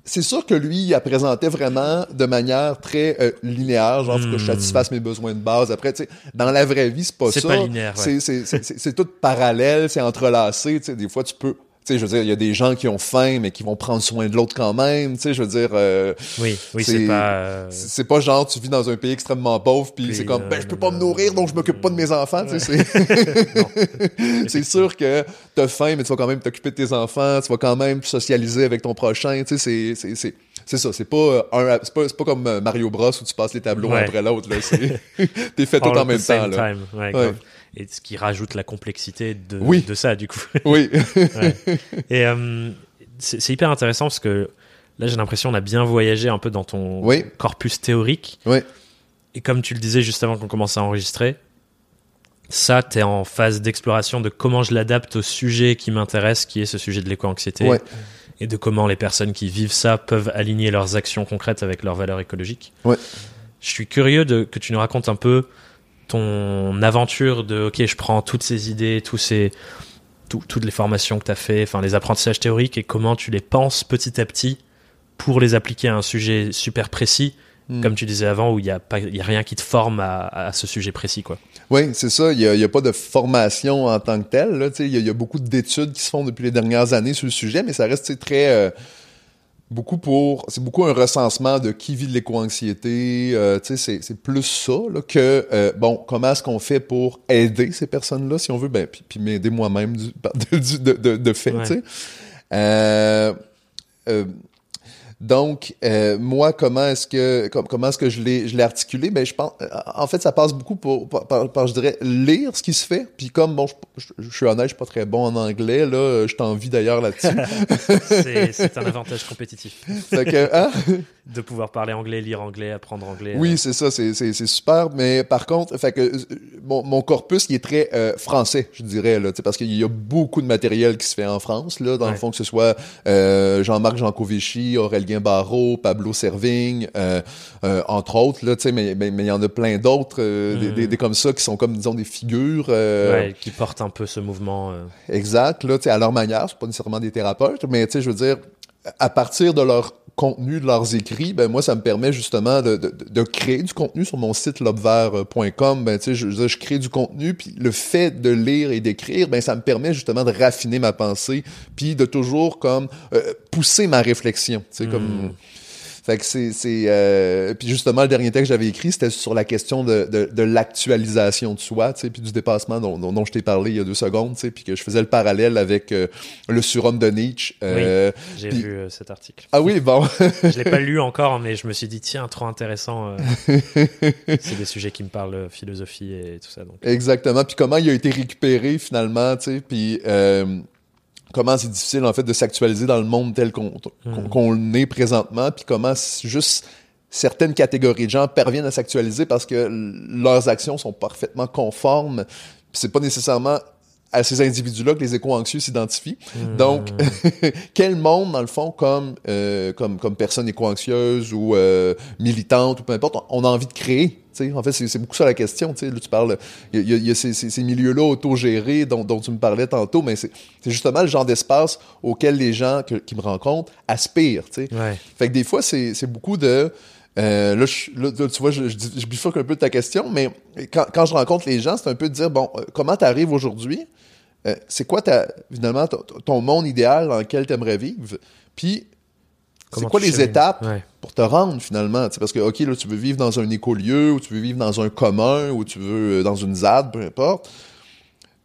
c'est sûr que lui, il la présentait vraiment de manière très euh, linéaire, genre, faut que je Hmm. satisfasse mes besoins de base. Après, tu sais, dans la vraie vie, c'est pas C'est ça. pas linéaire, ouais. C'est- C'est c'est- c'est- c'est tout parallèle, c'est entrelacé. Tu sais, des fois, tu peux... tu sais, je veux dire, il y a des gens qui ont faim, mais qui vont prendre soin de l'autre quand même. Tu sais, je veux dire. Euh, oui, oui, c'est pas. Euh, c'est pas genre tu vis dans un pays extrêmement pauvre, puis, c'est comme, ben je peux pas me nourrir, donc je m'occupe pas de mes enfants. Tu sais, c'est sûr que t'as faim, mais tu vas quand même t'occuper de tes enfants, tu vas quand même socialiser avec ton prochain. Tu sais, c'est c'est c'est ça, c'est pas un, c'est pas, pas, comme Mario Bros où tu passes les tableaux un après l'autre. Là, t'es fait tout en même temps. Là. Ouais, et ce qui rajoute la complexité de, de ça, du coup. Oui. Et euh, c'est hyper intéressant parce que là, j'ai l'impression qu'on a bien voyagé un peu dans ton corpus théorique. Oui. Et comme tu le disais juste avant qu'on commence à enregistrer, ça, tu es en phase d'exploration de comment je l'adapte au sujet qui m'intéresse, qui est ce sujet de l'éco-anxiété. Et de comment les personnes qui vivent ça peuvent aligner leurs actions concrètes avec leurs valeurs écologiques. Ouais. Je suis curieux de, que tu nous racontes un peu ton aventure de ok je prends toutes ces idées tous ces toutes les formations que tu as fait enfin les apprentissages théoriques et comment tu les penses petit à petit pour les appliquer à un sujet super précis hmm. comme tu disais avant où il y a pas y a rien qui te forme à, ce sujet précis quoi. Oui c'est ça. Il y a, pas de formation en tant que telle il y, a beaucoup d'études qui se font depuis les dernières années sur le sujet mais ça reste très euh, beaucoup pour c'est beaucoup un recensement de qui vit de l'éco-anxiété euh, tu sais c'est plus ça là, que euh, bon comment est-ce qu'on fait pour aider ces personnes là si on veut? Ben puis, puis m'aider moi-même de, de, de, de, fait tu sais. Euh, euh donc, euh, moi, comment est-ce que comment est-ce que je l'ai je l'ai articulé? Ben, je pense, en fait, ça passe beaucoup pour, par, je dirais, lire ce qui se fait. Puis comme bon, je, je, suis honnête, je suis pas très bon en anglais. Là, je t'envie d'ailleurs là-dessus. c'est un avantage compétitif. que, hein? De pouvoir parler anglais, lire anglais, apprendre anglais. Oui, euh. c'est ça, c'est super. Mais par contre, fait que euh, mon, mon corpus, il est très euh, français, je dirais là, parce qu'il y a beaucoup de matériel qui se fait en France là, dans le fond que ce soit euh, Jean-Marc Jancovici, Aurélien Barrault, Pablo Servigne, euh, entre autres là, mais mais il y en a plein d'autres, des, des, des, comme ça qui sont comme disons des figures ouais, qui portent un peu ce mouvement. Exact, là, à leur manière, c'est pas nécessairement des thérapeutes, mais tu sais, je veux dire à partir de leur contenu de leurs écrits, ben moi, ça me permet justement de, de, de créer du contenu sur mon site lobvert.com. Ben, tu sais, je, je, crée du contenu, puis le fait de lire et d'écrire, ben, ça me permet justement de raffiner ma pensée, puis de toujours comme euh, pousser ma réflexion. Tu sais, comme hmm. Fait que c'est, c'est euh... puis justement le dernier texte que j'avais écrit, c'était sur la question de, de, de l'actualisation de soi, tu sais, puis du dépassement dont, dont, je t'ai parlé il y a deux secondes, tu sais, puis que je faisais le parallèle avec euh, le surhomme de Nietzsche. Euh, oui, j'ai vu cet article. Ah oui, bon. je l'ai pas lu encore, mais je me suis dit tiens, trop intéressant. c'est des sujets qui me parlent philosophie et tout ça. Donc. Exactement. Puis comment il a été récupéré finalement, tu sais, puis comment c'est difficile en fait de s'actualiser dans le monde tel qu'on hmm. est présentement, puis comment juste certaines catégories de gens parviennent à s'actualiser parce que leurs actions sont parfaitement conformes. C'est pas nécessairement à ces individus-là que les éco-anxieux s'identifient. Donc, quel monde, dans le fond, comme, euh, comme, comme personne éco-anxieuse ou euh, militante ou peu importe, on a envie de créer en fait, c'est beaucoup ça la question. Là, tu parles, il y a, ces, ces, milieux-là autogérés dont, dont tu me parlais tantôt, mais c'est justement le genre d'espace auquel les gens qui me rencontrent aspirent. Ouais. Fait que des fois, c'est beaucoup de... Euh, là, tu vois, je, je, je, bifurque un peu de ta question, mais quand, quand je rencontre les gens, c'est un peu de dire, bon, euh, comment tu arrives aujourd'hui? Euh, c'est quoi, ta, finalement, ton, monde idéal dans lequel tu aimerais vivre? Puis, c'est quoi les étapes pour te rendre finalement? parce que, OK, là, tu veux vivre dans un écolieu, ou tu veux vivre dans un commun, ou tu veux euh, dans une ZAD, peu importe.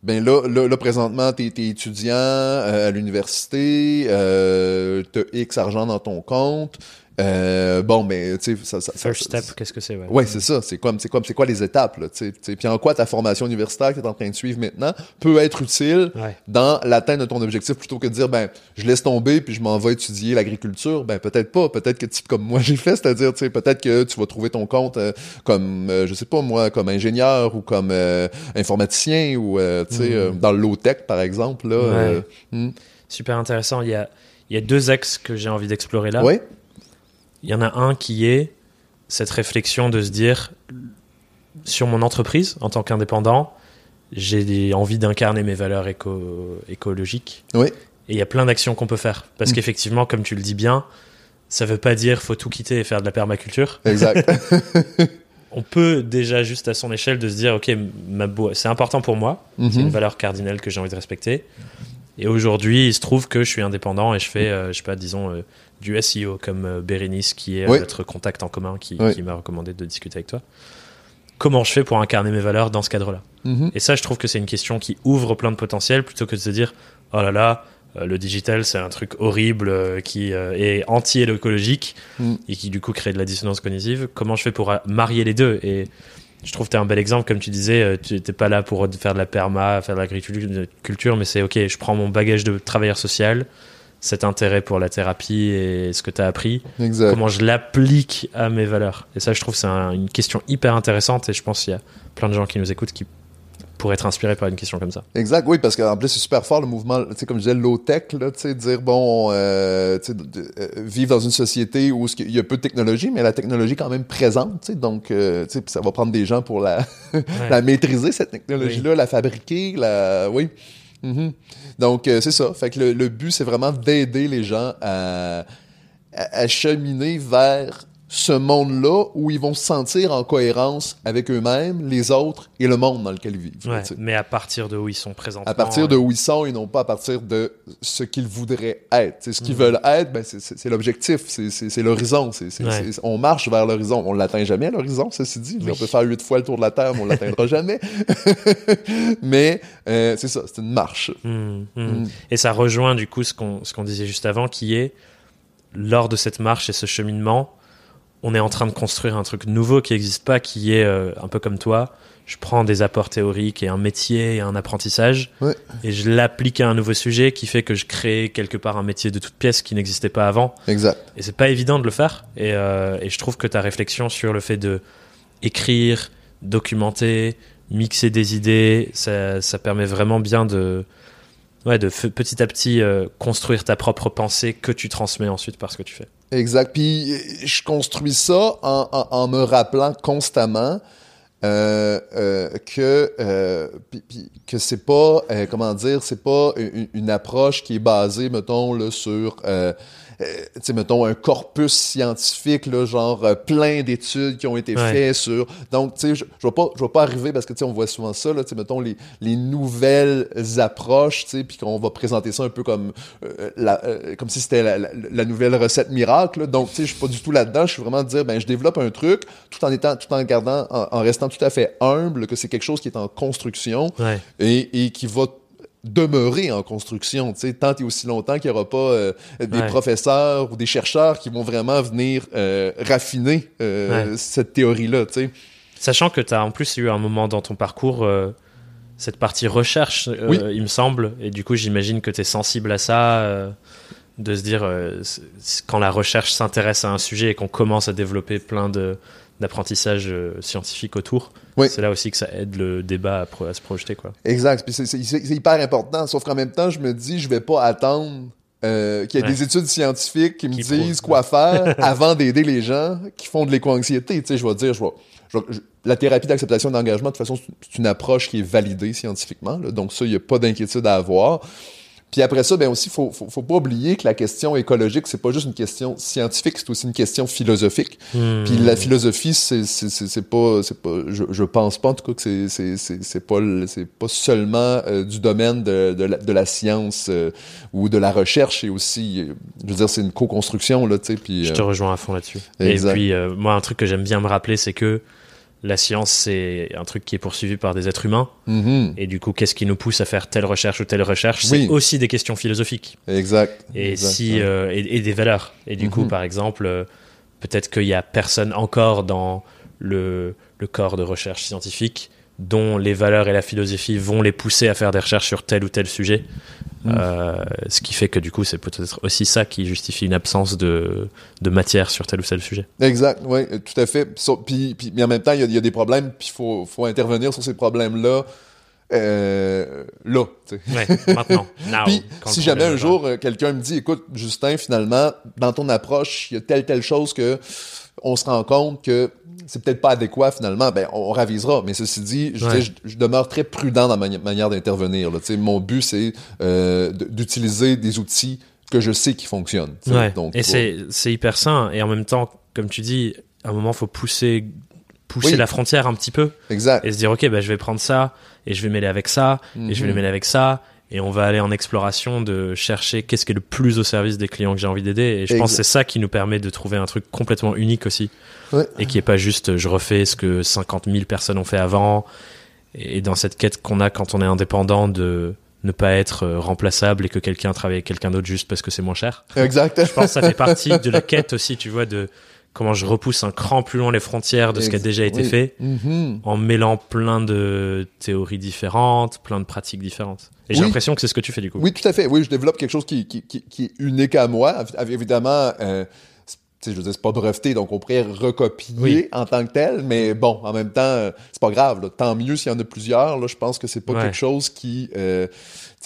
Ben là, là, là présentement, tu es, étudiant à l'université, tu as X argent dans ton compte, euh, bon, mais tu sais, ça, ça, First step, qu'est-ce que c'est ouais. ouais c'est ça. C'est comme, c'est comme, c'est quoi les étapes là, tu sais. Puis en quoi ta formation universitaire que tu es en train de suivre maintenant peut être utile dans l'atteinte de ton objectif plutôt que de dire ben je laisse tomber puis je m'en vais étudier l'agriculture? Ben peut-être pas. Peut-être que type comme moi j'ai fait, c'est-à-dire tu sais peut-être que tu vas trouver ton compte euh, comme euh, je sais pas moi comme ingénieur ou comme euh, informaticien ou tu sais mm. dans le low tech par exemple là. Hmm. Super intéressant. Il y a il y a deux axes que j'ai envie d'explorer là. Oui. Il y en a un qui est cette réflexion de se dire sur mon entreprise en tant qu'indépendant, j'ai envie d'incarner mes valeurs éco écologiques. Oui. Et il y a plein d'actions qu'on peut faire. Parce mm. qu'effectivement, comme tu le dis bien, ça veut pas dire faut tout quitter et faire de la permaculture. Exact. On peut déjà juste à son échelle de se dire ok, c'est important pour moi, c'est une valeur cardinale que j'ai envie de respecter. Et aujourd'hui, il se trouve que je suis indépendant et je fais, euh, je sais pas, disons, euh, du SEO comme euh, Bérénice, qui est Oui. notre contact en commun, qui, Oui. qui m'a recommandé de discuter avec toi. Comment je fais pour incarner mes valeurs dans ce cadre-là Mhm. Et ça, je trouve que c'est une question qui ouvre plein de potentiel plutôt que de se dire, oh là là, euh, le digital, c'est un truc horrible euh, qui euh, est anti-écologique Mm. et qui du coup crée de la dissonance cognitive. Comment je fais pour euh, marier les deux? Et je trouve que tu un bel exemple, comme tu disais, euh, tu n'étais pas là pour faire de la perma, faire de l'agriculture, mais c'est ok, je prends mon bagage de travailleur social, cet intérêt pour la thérapie et ce que tu as appris, Exact. comment je l'applique à mes valeurs. Et ça, je trouve c'est un- une question hyper intéressante et je pense qu'il y a plein de gens qui nous écoutent qui pourraient être inspirés par une question comme ça. Exact, oui, parce qu'en plus, c'est super fort le mouvement, tu sais, comme je disais, low-tech, là, tu sais, dire, bon, euh, tu sais, euh, vivre dans une société où il y a peu de technologie, mais la technologie est quand même présente, tu sais, donc, euh, tu sais, ça va prendre des gens pour la, la maîtriser, cette technologie-là, la fabriquer, la, oui. Mhm. Donc, euh, c'est ça. Fait le, but, c'est vraiment d'aider les gens à cheminer vers ce monde-là où ils vont se sentir en cohérence avec eux-mêmes, les autres et le monde dans lequel ils vivent. Ouais, mais à partir de où ils sont présentement. à partir de où ils sont et non pas à partir de ce qu'ils voudraient être. C'est ce qu'ils Mhm. veulent être, ben c'est- l'objectif, c'est- l'horizon. Ouais. On marche vers l'horizon. On l'atteint jamais, l'horizon, ceci dit. Oui. On peut faire huit fois le tour de la Terre, mais on l'atteindra jamais. mais euh, c'est ça, c'est une marche. hmm, hmm. Mm. Et ça rejoint du coup ce qu'on ce qu'on disait juste avant, qui est lors de cette marche et ce cheminement, on est en train de construire un truc nouveau qui n'existe pas, qui est euh, un peu comme toi. Je prends des apports théoriques et un métier et un apprentissage Ouais. et je l'applique à un nouveau sujet qui fait que je crée quelque part un métier de toute pièce qui n'existait pas avant. Exact. Et c'est pas évident de le faire. Et, euh, et je trouve que ta réflexion sur le fait de écrire, documenter, mixer des idées, ça, ça permet vraiment bien de, ouais, de petit à petit euh, construire ta propre pensée que tu transmets ensuite par ce que tu fais. Exact. Puis je construis ça en, en, me rappelant constamment euh, euh, que euh, que c'est pas comment dire c'est pas une, une approche qui est basée mettons là sur sais mettons un corpus scientifique là genre euh, plein d'études qui ont été Ouais. faites sur donc tu sais je, je vais pas je vais pas arriver parce que tu sais on voit souvent ça là tu sais mettons les les nouvelles approches tu sais puis qu'on va présenter ça un peu comme euh, la, euh, comme si c'était la, la- la nouvelle recette miracle là. donc tu sais je suis pas du tout là-dedans je suis vraiment de dire ben je développe un truc tout en étant tout en gardant en, en restant tout à fait humble que c'est quelque chose qui est en construction Ouais. et, et qui va demeurer en construction, tu sais, tant et aussi longtemps qu'il n'y aura pas euh, des Ouais. professeurs ou des chercheurs qui vont vraiment venir euh, raffiner euh, cette théorie-là, tu sais. Sachant que tu as en plus eu un moment dans ton parcours, cette partie recherche, Oui. il me semble, et du coup j'imagine que tu es sensible à ça, de se dire, quand la recherche s'intéresse à un sujet et qu'on commence à développer plein de d'apprentissage euh, scientifique autour, Oui. c'est là aussi que ça aide le débat à, se projeter. Quoi. Exact. C'est, hyper important. Sauf qu'en même temps, je me dis, je vais pas attendre euh, qu'il y ait Ouais. des études scientifiques qui me Qui disent quoi faire avant d'aider les gens qui font de l'éco-anxiété. Tu sais, je vais dire, je vais, je vais- je- la thérapie d'acceptation d'engagement, de toute façon, c'est- c'est une approche qui est validée scientifiquement. là. donc ça, il n'y a pas d'inquiétude à avoir. Puis après ça, ben aussi, faut, faut, faut pas oublier que la question écologique, c'est pas juste une question scientifique, c'est aussi une question philosophique. Hmm. Puis la philosophie, c'est c'est c'est c'est pas c'est pas je, je pense pas en tout cas que c'est c'est c'est c'est pas c'est pas seulement euh, du domaine de de la, de la science euh, ou de la recherche, c'est aussi euh, je veux dire c'est une co-construction là, tu sais puis Je euh, te rejoins à fond là-dessus. Et puis, euh, moi, un truc que j'aime bien me rappeler, c'est que la science, c'est un truc qui est poursuivi par des êtres humains. mhm, Et du coup, qu'est-ce qui nous pousse à faire telle recherche ou telle recherche? Oui. C'est aussi des questions philosophiques. exact. Et, exact, si, ouais. euh, et, et des valeurs. Et du coup, Mhm. par exemple, euh, peut-être qu'il y a personne encore dans le, le corps de recherche scientifique dont les valeurs et la philosophie vont les pousser à faire des recherches sur tel ou tel sujet. Mhm. Euh, ce qui fait que du coup, c'est peut-être aussi ça qui justifie une absence de, de matière sur tel ou tel sujet. Exact, oui, tout à fait. So- Puis, puis, mais en même temps, il y a, il y a des problèmes, puis il faut, faut intervenir sur ces problèmes-là, euh, là. Ouais, maintenant. now, Puis, si jamais un jour, euh, quelqu'un me dit, écoute, Justin, finalement, dans ton approche, il y a telle, telle chose que on se rend compte que c'est peut-être pas adéquat, finalement, ben, on, on ravisera. Mais ceci dit, je, Ouais. dis, je, je demeure très prudent dans ma mani- manière d'intervenir, mon but, c'est euh, d'utiliser des outils que je sais qui fonctionnent. Ouais. Donc, et c'est hyper sain. Et en même temps, comme tu dis, à un moment, faut pousser, pousser Oui. la frontière un petit peu Exact. et se dire, ok, bah, je vais prendre ça et je vais mêler avec ça et je vais le Mhm. mêler avec ça et on va aller en exploration de chercher qu'est-ce qui est le plus au service des clients que j'ai envie d'aider. Et je pense que c'est ça qui nous permet de trouver un truc complètement unique aussi. Et qui est pas juste je refais ce que 50 000 personnes ont fait avant. Et dans cette quête qu'on a quand on est indépendant de ne pas être euh, remplaçable et que quelqu'un travaille avec quelqu'un d'autre juste parce que c'est moins cher. Exact. Je pense que ça fait partie de la quête aussi, tu vois, de comment je repousse un cran plus loin les frontières de ce qui a déjà été fait mm-hmm. en mêlant plein de théories différentes, plein de pratiques différentes. Et j'ai l'impression que c'est ce que tu fais du coup. Oui, tout à fait. Oui, je développe quelque chose qui, qui, qui, qui est unique à moi. Évidemment, euh, je veux dire, c'est pas breveté, donc on pourrait recopier en tant que tel, mais bon, en même temps, c'est pas grave. Là. Tant mieux s'il y en a plusieurs. Là, je pense que c'est pas quelque chose qui, euh,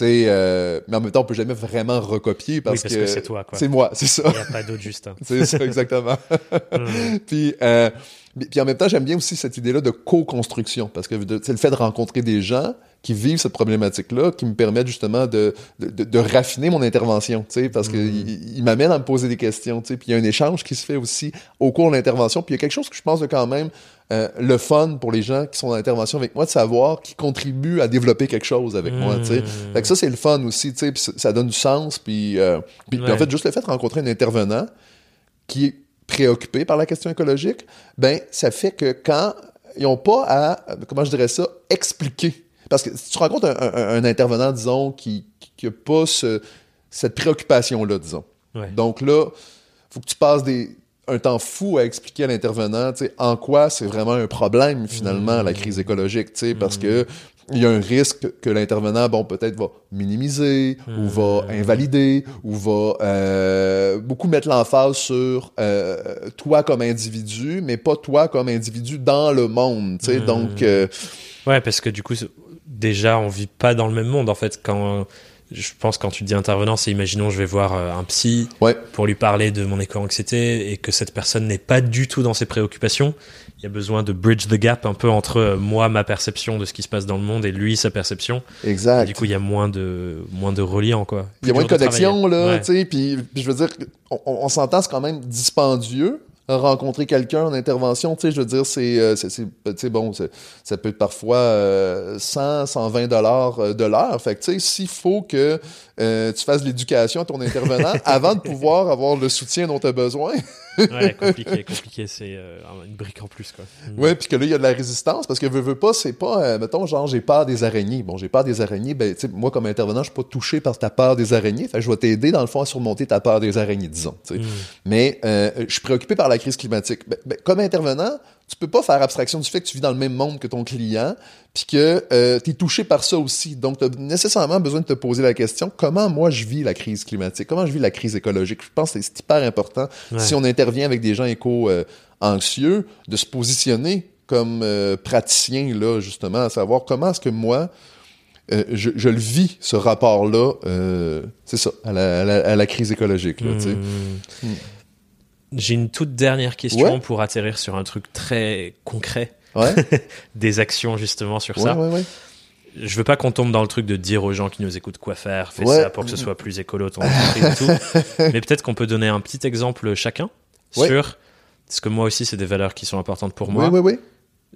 euh, mais en même temps, on peut jamais vraiment recopier parce, parce que, c'est toi, quoi. C'est moi, c'est ça. Il n'y a pas d'autre juste. c'est ça, exactement. puis, euh, puis en même temps, j'aime bien aussi cette idée-là de co-construction parce que c'est le fait de rencontrer des gens qui vivent cette problématique-là, qui me permettent justement de, de, de raffiner mon intervention, tu sais, parce que qu'il il, m'amène à me poser des questions, tu sais, puis il y a un échange qui se fait aussi au cours de l'intervention, puis il y a quelque chose que je pense de quand même euh, le fun pour les gens qui sont dans l'intervention avec moi, de savoir qu'ils contribuent à développer quelque chose avec moi, tu sais. Mmh. Fait que ça, c'est le fun aussi, tu sais, puis ça donne du sens, puis, euh, puis, en fait, juste le fait de rencontrer un intervenant qui est préoccupé par la question écologique, ben ça fait que quand ils n'ont pas à, comment je dirais ça, expliquer parce que si tu rencontres un, intervenant, disons, qui n'a pas cette préoccupation-là, disons. Donc là, il faut que tu passes des, un temps fou à expliquer à l'intervenant en quoi c'est vraiment un problème, finalement, la crise écologique. Parce que il y a un risque que l'intervenant, bon, peut-être va minimiser ou va invalider ou va euh, beaucoup mettre l'emphase sur euh, toi comme individu, mais pas toi comme individu dans le monde. sais Donc, euh, ouais, parce que du coup, déjà, on vit pas dans le même monde. En fait, quand je pense quand tu dis intervenant, c'est imaginons je vais voir euh, un psy pour lui parler de mon éco-anxiété et que cette personne n'est pas du tout dans ses préoccupations. Il y a besoin de bridge the gap un peu entre euh, moi, ma perception de ce qui se passe dans le monde et lui, sa perception. Exact. du coup, il y a moins de, moins de reliant, quoi. il y a moins de connexion, là, tu sais, puis, je veux dire, on, on s'entend, c'est quand même dispendieux, rencontrer quelqu'un en intervention, tu sais, je veux dire, c'est, euh, c'est, bon, ça peut être parfois euh, 100, 120 dollars euh, de l'heure. Fait que, tu sais, s'il faut que euh, tu fasses l'éducation à ton intervenant avant de pouvoir avoir le soutien dont tu as besoin. Ouais, compliqué, compliqué, c'est une brique en plus, quoi. Mm. Ouais, puis que là, il y a de la résistance, parce que veux, veux pas, c'est pas, mettons, genre, j'ai peur des araignées. Bon, j'ai peur des araignées, ben, tu sais, moi, comme intervenant, je suis pas touché par ta peur des araignées. Fait je vais t'aider, dans le fond, à surmonter ta peur des araignées, disons. Mm. Mais je suis préoccupé par la crise climatique. Ben, ben, comme intervenant, tu peux pas faire abstraction du fait que tu vis dans le même monde que ton client, puis que euh, tu es touché par ça aussi. Donc, tu as nécessairement besoin de te poser la question, comment moi je vis la crise climatique? Comment je vis la crise écologique? Je pense que c'est hyper important, si on intervient avec des gens éco-anxieux, de se positionner comme euh, praticien, là, justement, à savoir comment est-ce que moi, euh, je, je, le vis, ce rapport-là, c'est ça, à la, à, la, crise écologique. Là, mmh. J'ai une toute dernière question pour atterrir sur un truc très concret. des actions justement sur ça. Je veux pas qu'on tombe dans le truc de dire aux gens qui nous écoutent quoi faire, fais ça pour que ce soit plus écolo ton entreprise et tout. Mais peut-être qu'on peut donner un petit exemple chacun sur parce que moi aussi c'est des valeurs qui sont importantes pour moi.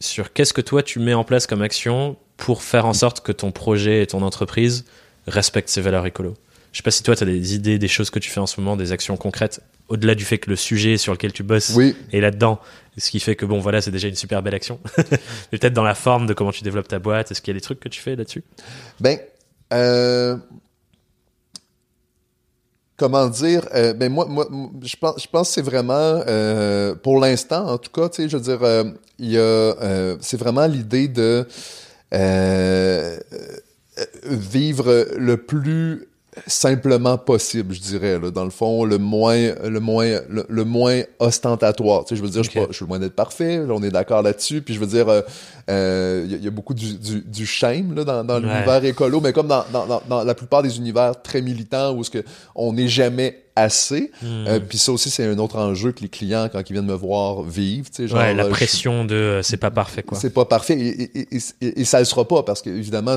Sur qu'est-ce que toi tu mets en place comme action pour faire en sorte que ton projet et ton entreprise respectent ces valeurs écolo? Je sais pas si toi, tu as des idées, des choses que tu fais en ce moment, des actions concrètes, au-delà du fait que le sujet sur lequel tu bosses est là-dedans. Ce qui fait que, bon, voilà, c'est déjà une super belle action. Mais peut-être dans la forme de comment tu développes ta boîte, est-ce qu'il y a des trucs que tu fais là-dessus? Ben, euh, comment dire euh, ben moi, moi je pense je pense que c'est vraiment euh, pour l'instant en tout cas tu sais je veux dire il y a c'est vraiment l'idée de vivre le plus simplement possible, je dirais. Là, dans le fond, le moins, le moins, le, moins ostentatoire. Tu sais, je veux dire, je, suis je suis loin d'être parfait. on est d'accord là-dessus. Puis je veux dire, il euh, euh, y, a beaucoup du, du, du shame là, dans, dans l'univers écolo, mais comme dans, dans, dans, la plupart des univers très militants où ce que on n'est jamais assez. Hmm. Euh, puis ça aussi, c'est un autre enjeu que les clients, quand ils viennent me voir sais, genre, ouais, la pression de c'est pas parfait, quoi. C'est pas parfait. Et, et, et, ça le sera pas parce qu'évidemment,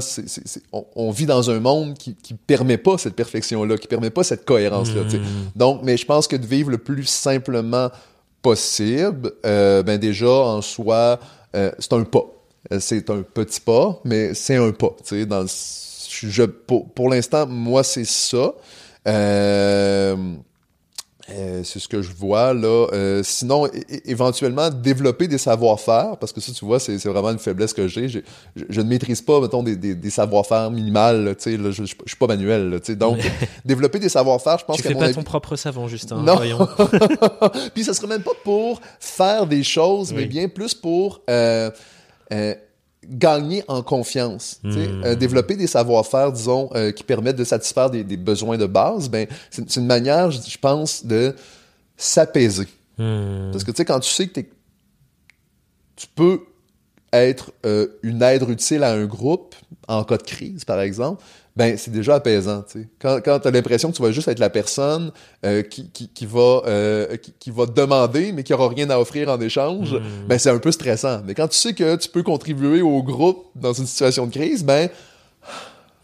on, on, vit dans un monde qui, qui permet pas cette perfection-là, qui permet pas cette cohérence-là. Hmm. Donc, mais je pense que de vivre le plus simplement possible, euh, ben déjà, en soi, euh, c'est un pas. C'est un petit pas, mais c'est un pas. Dans le je, pour, pour l'instant, moi, c'est ça. Euh, euh, c'est ce que je vois là. Euh, sinon, éventuellement, développer des savoir-faire, parce que ça, tu vois, c'est vraiment une faiblesse que j'ai. Je, je, ne maîtrise pas, mettons, des, des, des savoir-faire minimales. Tu sais, je, je, suis pas manuel. Là, donc, développer des savoir-faire, je pense. Tu fais pas ton propre savon, Justin. Non. Voyons. Puis ça serait même pas pour faire des choses, mais bien plus pour euh, euh, gagner en confiance, mmh. développer des savoir-faire, disons, euh, qui permettent de satisfaire des, des besoins de base, ben c'est une manière, je pense, de s'apaiser. Mmh. Parce que tu sais, quand tu sais que tu peux être euh, une aide utile à un groupe en cas de crise, par exemple, ben c'est déjà apaisant. Tu sais. Quand, quand tu as l'impression que tu vas juste être la personne euh, qui, qui, qui, va, euh, qui, qui, va demander, mais qui aura rien à offrir en échange, mm. ben c'est un peu stressant. Mais quand tu sais que tu peux contribuer au groupe dans une situation de crise, ben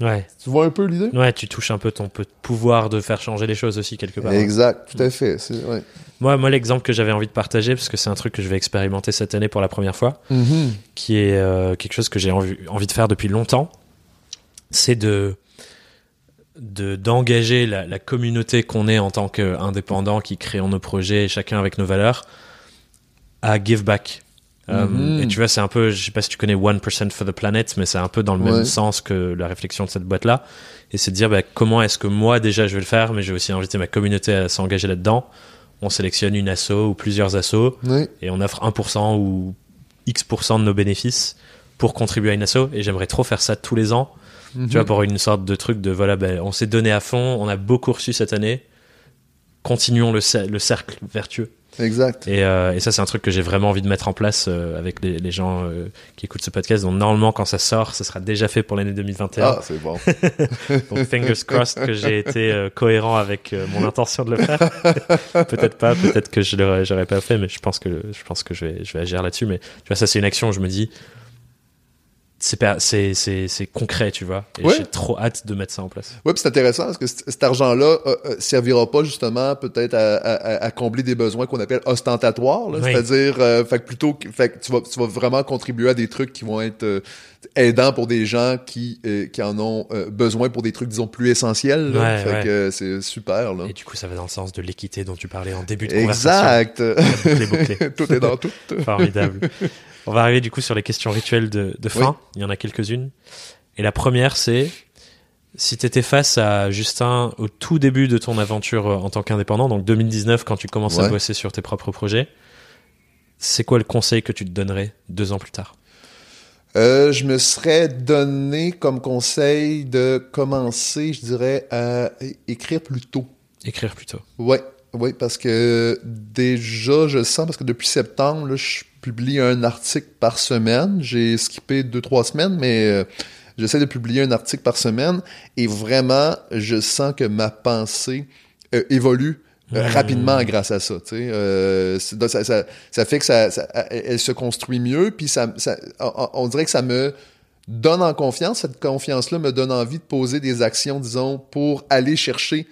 Ouais. Tu vois un peu l'idée? Ouais, tu touches un peu ton pouvoir de faire changer les choses aussi quelque part. Exact, tout à fait. Ouais. Moi, moi l'exemple que j'avais envie de partager, parce que c'est un truc que je vais expérimenter cette année pour la première fois, mm-hmm. qui est euh, quelque chose que j'ai envie, envie de faire depuis longtemps, c'est de de d'engager la, la, communauté qu'on est en tant qu'indépendant qui créons nos projets, chacun avec nos valeurs, à give back. Mm-hmm. et tu vois, c'est un peu, je sais pas si tu connais 1% for the planet, mais c'est un peu dans le Ouais. même sens que la réflexion de cette boîte-là. Et c'est de dire bah, comment est-ce que moi déjà je vais le faire, mais je vais aussi inviter ma communauté à s'engager là-dedans. On sélectionne une asso ou plusieurs assos et on offre 1% ou X% de nos bénéfices pour contribuer à une asso. Et j'aimerais trop faire ça tous les ans. Mm-hmm. Tu vois, pour une sorte de truc de voilà, ben, on s'est donné à fond, on a beaucoup reçu cette année. Continuons le, cer- le cercle vertueux. Exact. Et, euh, et ça, c'est un truc que j'ai vraiment envie de mettre en place euh, avec les, les gens euh, qui écoutent ce podcast. Donc, normalement, quand ça sort, ça sera déjà fait pour l'année 2021. Ah, c'est bon. Donc, fingers crossed que j'ai été euh, cohérent avec euh, mon intention de le faire. peut-être pas, peut-être que je l'aurais, pas fait, mais je pense que je pense que je vais, je vais agir là-dessus. Mais tu vois, ça, c'est une action où je me dis, c'est c'est c'est c'est concret, tu vois. Et Ouais. j'ai trop hâte de mettre ça en place. Oui, puis c'est intéressant parce que cet argent-là euh, euh, servira pas justement peut-être à, à- à combler des besoins qu'on appelle ostentatoires. Oui. c'est-à-dire, euh, fait que plutôt, fait que tu vas, tu vas vraiment contribuer à des trucs qui vont être euh, aidants pour des gens qui qui en ont besoin pour des trucs disons plus essentiels. Là. Ouais, fait ouais. que c'est super là. Et du coup, ça va dans le sens de l'équité dont tu parlais en début de conversation. Exact. Bouclé, bouclé. tout est dans tout. Formidable. On va arriver du coup sur les questions rituelles de, de fin. Oui. Il y en a quelques-unes. Et la première, c'est si tu étais face à Justin au tout début de ton aventure euh, en tant qu'indépendant, donc 2019, quand tu commences à bosser sur tes propres projets, c'est quoi le conseil que tu te donnerais deux ans plus tard? Euh, je me serais donné comme conseil de commencer, je dirais, à écrire plus tôt. Écrire plutôt. Ouais, oui, parce que déjà, je sens, parce que depuis septembre, là, je publie un article par semaine. J'ai skippé deux, trois semaines, mais euh, j'essaie de publier un article par semaine. Et vraiment, je sens que ma pensée euh, évolue euh, Mmh. rapidement grâce à ça. Euh, ça, ça, ça fait que ça, ça- elle se construit mieux, puis ça, on, on dirait que ça me donne en confiance. Cette confiance-là me donne envie de poser des actions, disons, pour aller chercher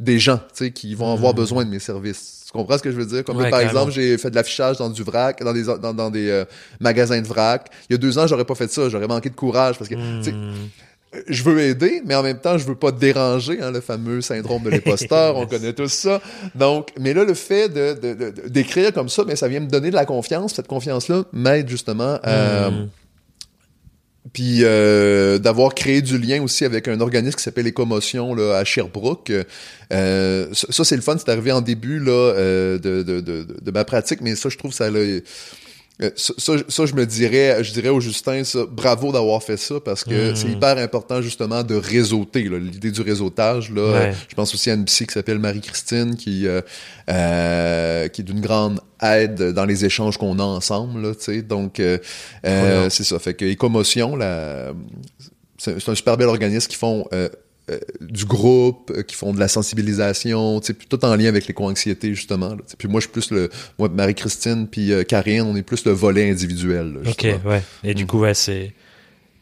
des gens, tu sais, qui vont avoir Mhm. besoin de mes services. Tu comprends ce que je veux dire? Comme là, par carrément. exemple, j'ai fait de l'affichage dans du vrac, dans des, dans, dans des euh, magasins de vrac. Il y a deux ans, j'aurais pas fait ça. J'aurais manqué de courage parce que, Hmm. je veux aider, mais en même temps, je veux pas déranger, hein, le fameux syndrome de l'imposteur, on connaît tous ça. Donc, mais là, le fait de, d'écrire comme ça, mais ça vient me donner de la confiance. Cette confiance-là m'aide justement à, Hmm. Puis euh, d'avoir créé du lien aussi avec un organisme qui s'appelle Écomotion là, à Sherbrooke. Euh, ça, c'est le fun, c'est arrivé en début là, euh, de, de, de, de ma pratique, mais ça, je trouve ça... Là, ça, ça, ça, je me dirais, je dirais au Justin, ça, bravo d'avoir fait ça parce que Mm. c'est hyper important justement de réseauter. L'idée du réseautage, là, Ouais. euh, je pense aussi à une psy qui s'appelle Marie-Christine qui euh, euh, qui est d'une grande aide dans les échanges qu'on a ensemble. Là, tu sais. Donc euh, euh, c'est ça. Fait que Écomotion, c'est un super bel organisme qui font euh, du groupe, euh, qui font de la sensibilisation, tout en lien avec l'éco-anxiété, justement. là, puis moi, je suis plus le... Moi, Marie-Christine puis euh, Karine, on est plus le volet individuel. là, Ok, ouais. Et du Mm. coup, ouais, c'est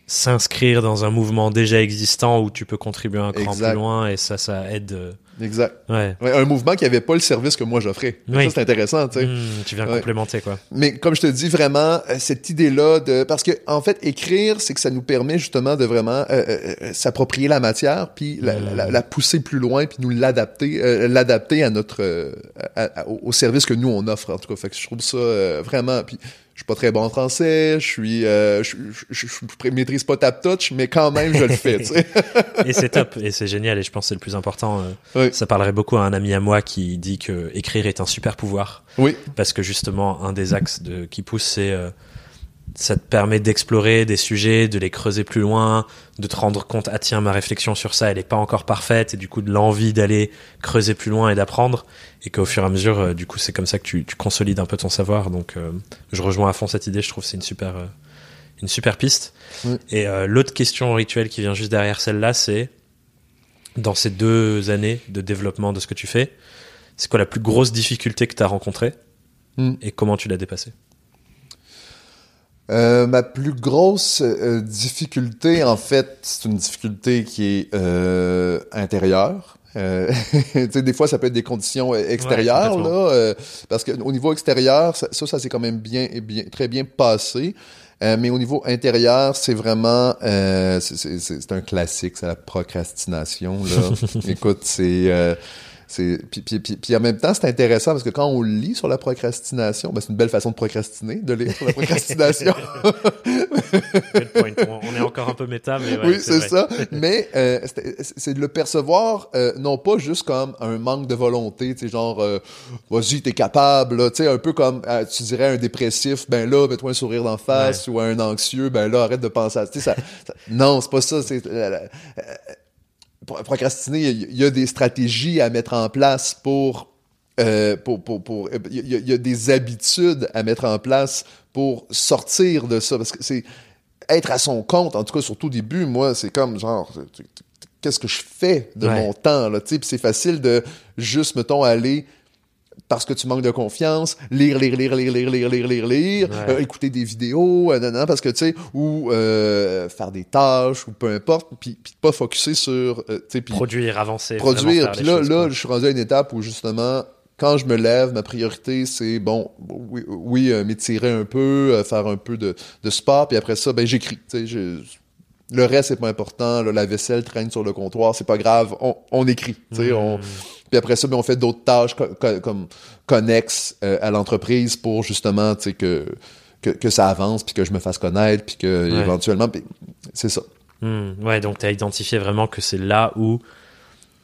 s'inscrire dans un mouvement déjà existant où tu peux contribuer un cran Exact. plus loin et ça, ça aide Exact. Ouais. Ouais, un mouvement qui avait pas le service que moi j'offrais. Oui. Ça, c'est intéressant, tu sais. Hmm, tu viens Ouais. complémenter, quoi. Mais comme je te dis vraiment, euh, cette idée-là de parce que en fait écrire, c'est que ça nous permet justement de vraiment euh, euh, euh, s'approprier la matière, puis la, la- la- la pousser plus loin, puis nous l'adapter, euh, l'adapter à notre euh, à- à- au service que nous on offre en tout cas. Fait que je trouve ça euh, vraiment. Puis je suis pas très bon en français, je suis, euh, je, je, maîtrise pas tap touch, mais quand même je le fais. Et c'est top, et c'est génial, et je pense que c'est le plus important. euh, Oui. Ça parlerait beaucoup à un ami à moi qui dit que écrire est un super pouvoir. Oui, parce que justement un des axes de, qui pousse c'est euh, ça te permet d'explorer des sujets, de les creuser plus loin, de te rendre compte ah tiens ma réflexion sur ça elle est pas encore parfaite et du coup de l'envie d'aller creuser plus loin et d'apprendre et qu'au fur et à mesure euh, du coup c'est comme ça que tu, tu consolides un peu ton savoir donc euh, je rejoins à fond cette idée je trouve que c'est une super euh, une super piste Oui. et euh, l'autre question rituelle qui vient juste derrière celle-là c'est dans ces deux années de développement de ce que tu fais c'est quoi la plus grosse difficulté que tu as rencontrée Hmm. et comment tu l'as dépassé Euh, ma plus grosse euh, difficulté, en fait, c'est une difficulté qui est euh, intérieure. Euh, tu sais, des fois, ça peut être des conditions euh, extérieures, Ouais, là, euh, parce qu'au niveau extérieur, ça, ça, ça s'est quand même bien, bien, très bien passé. Euh, mais au niveau intérieur, c'est vraiment, euh, c'est- un classique, c'est la procrastination. Là. Écoute, c'est, euh, c'est, puis, puis, puis, puis en même temps, c'est intéressant parce que quand on lit sur la procrastination, ben, c'est une belle façon de procrastiner, de lire sur la procrastination. Good point. On, est encore un peu méta, mais ouais, oui, c'est ça. Mais euh, c'est c'est de le percevoir euh, non pas juste comme un manque de volonté, tu sais, genre euh, vas-y, t'es capable, là, tu sais, un peu comme euh, tu dirais un dépressif, ben là, mets-toi un sourire d'en face, ou un anxieux, ben là, arrête de penser à sais, ça, ça- Non, c'est pas ça. C'est la- la- euh, pro- procrastiner, il y a- des stratégies à mettre en place pour euh, pour, pour, pour, il y, a- il y a des habitudes à mettre en place pour sortir de ça, parce que c'est être à son compte, en tout cas, surtout au début, moi, c'est comme genre, qu'est-ce que je fais de Ouais. mon temps, là, tu sais, c'est facile de juste, mettons, aller parce que tu manques de confiance, lire, lire, lire, lire, lire, lire, lire, lire, lire, Ouais. euh, écouter des vidéos, euh, nan, nan, parce que, tu sais, ou euh, faire des tâches, ou peu importe, puis, pas focuser sur, euh, tu sais, Produire, avancer. produire. Puis là, choses, là, quoi. je suis rendu à une étape où justement, quand je me lève, ma priorité, c'est bon, oui, oui euh, m'étirer un peu, euh, faire un peu de, de sport, puis après ça, ben j'écris. Tu sais, le reste, c'est pas important. là, la vaisselle traîne sur le comptoir, c'est pas grave. On, on écrit. Tu sais, on, Hmm. Puis après ça, ben, on fait d'autres tâches co- co- comme connexes euh, à l'entreprise pour justement, tu sais, que, que, que ça avance, puis que je me fasse connaître, puis que Ouais. éventuellement, c'est ça. Hmm, ouais, donc tu as identifié vraiment que c'est là où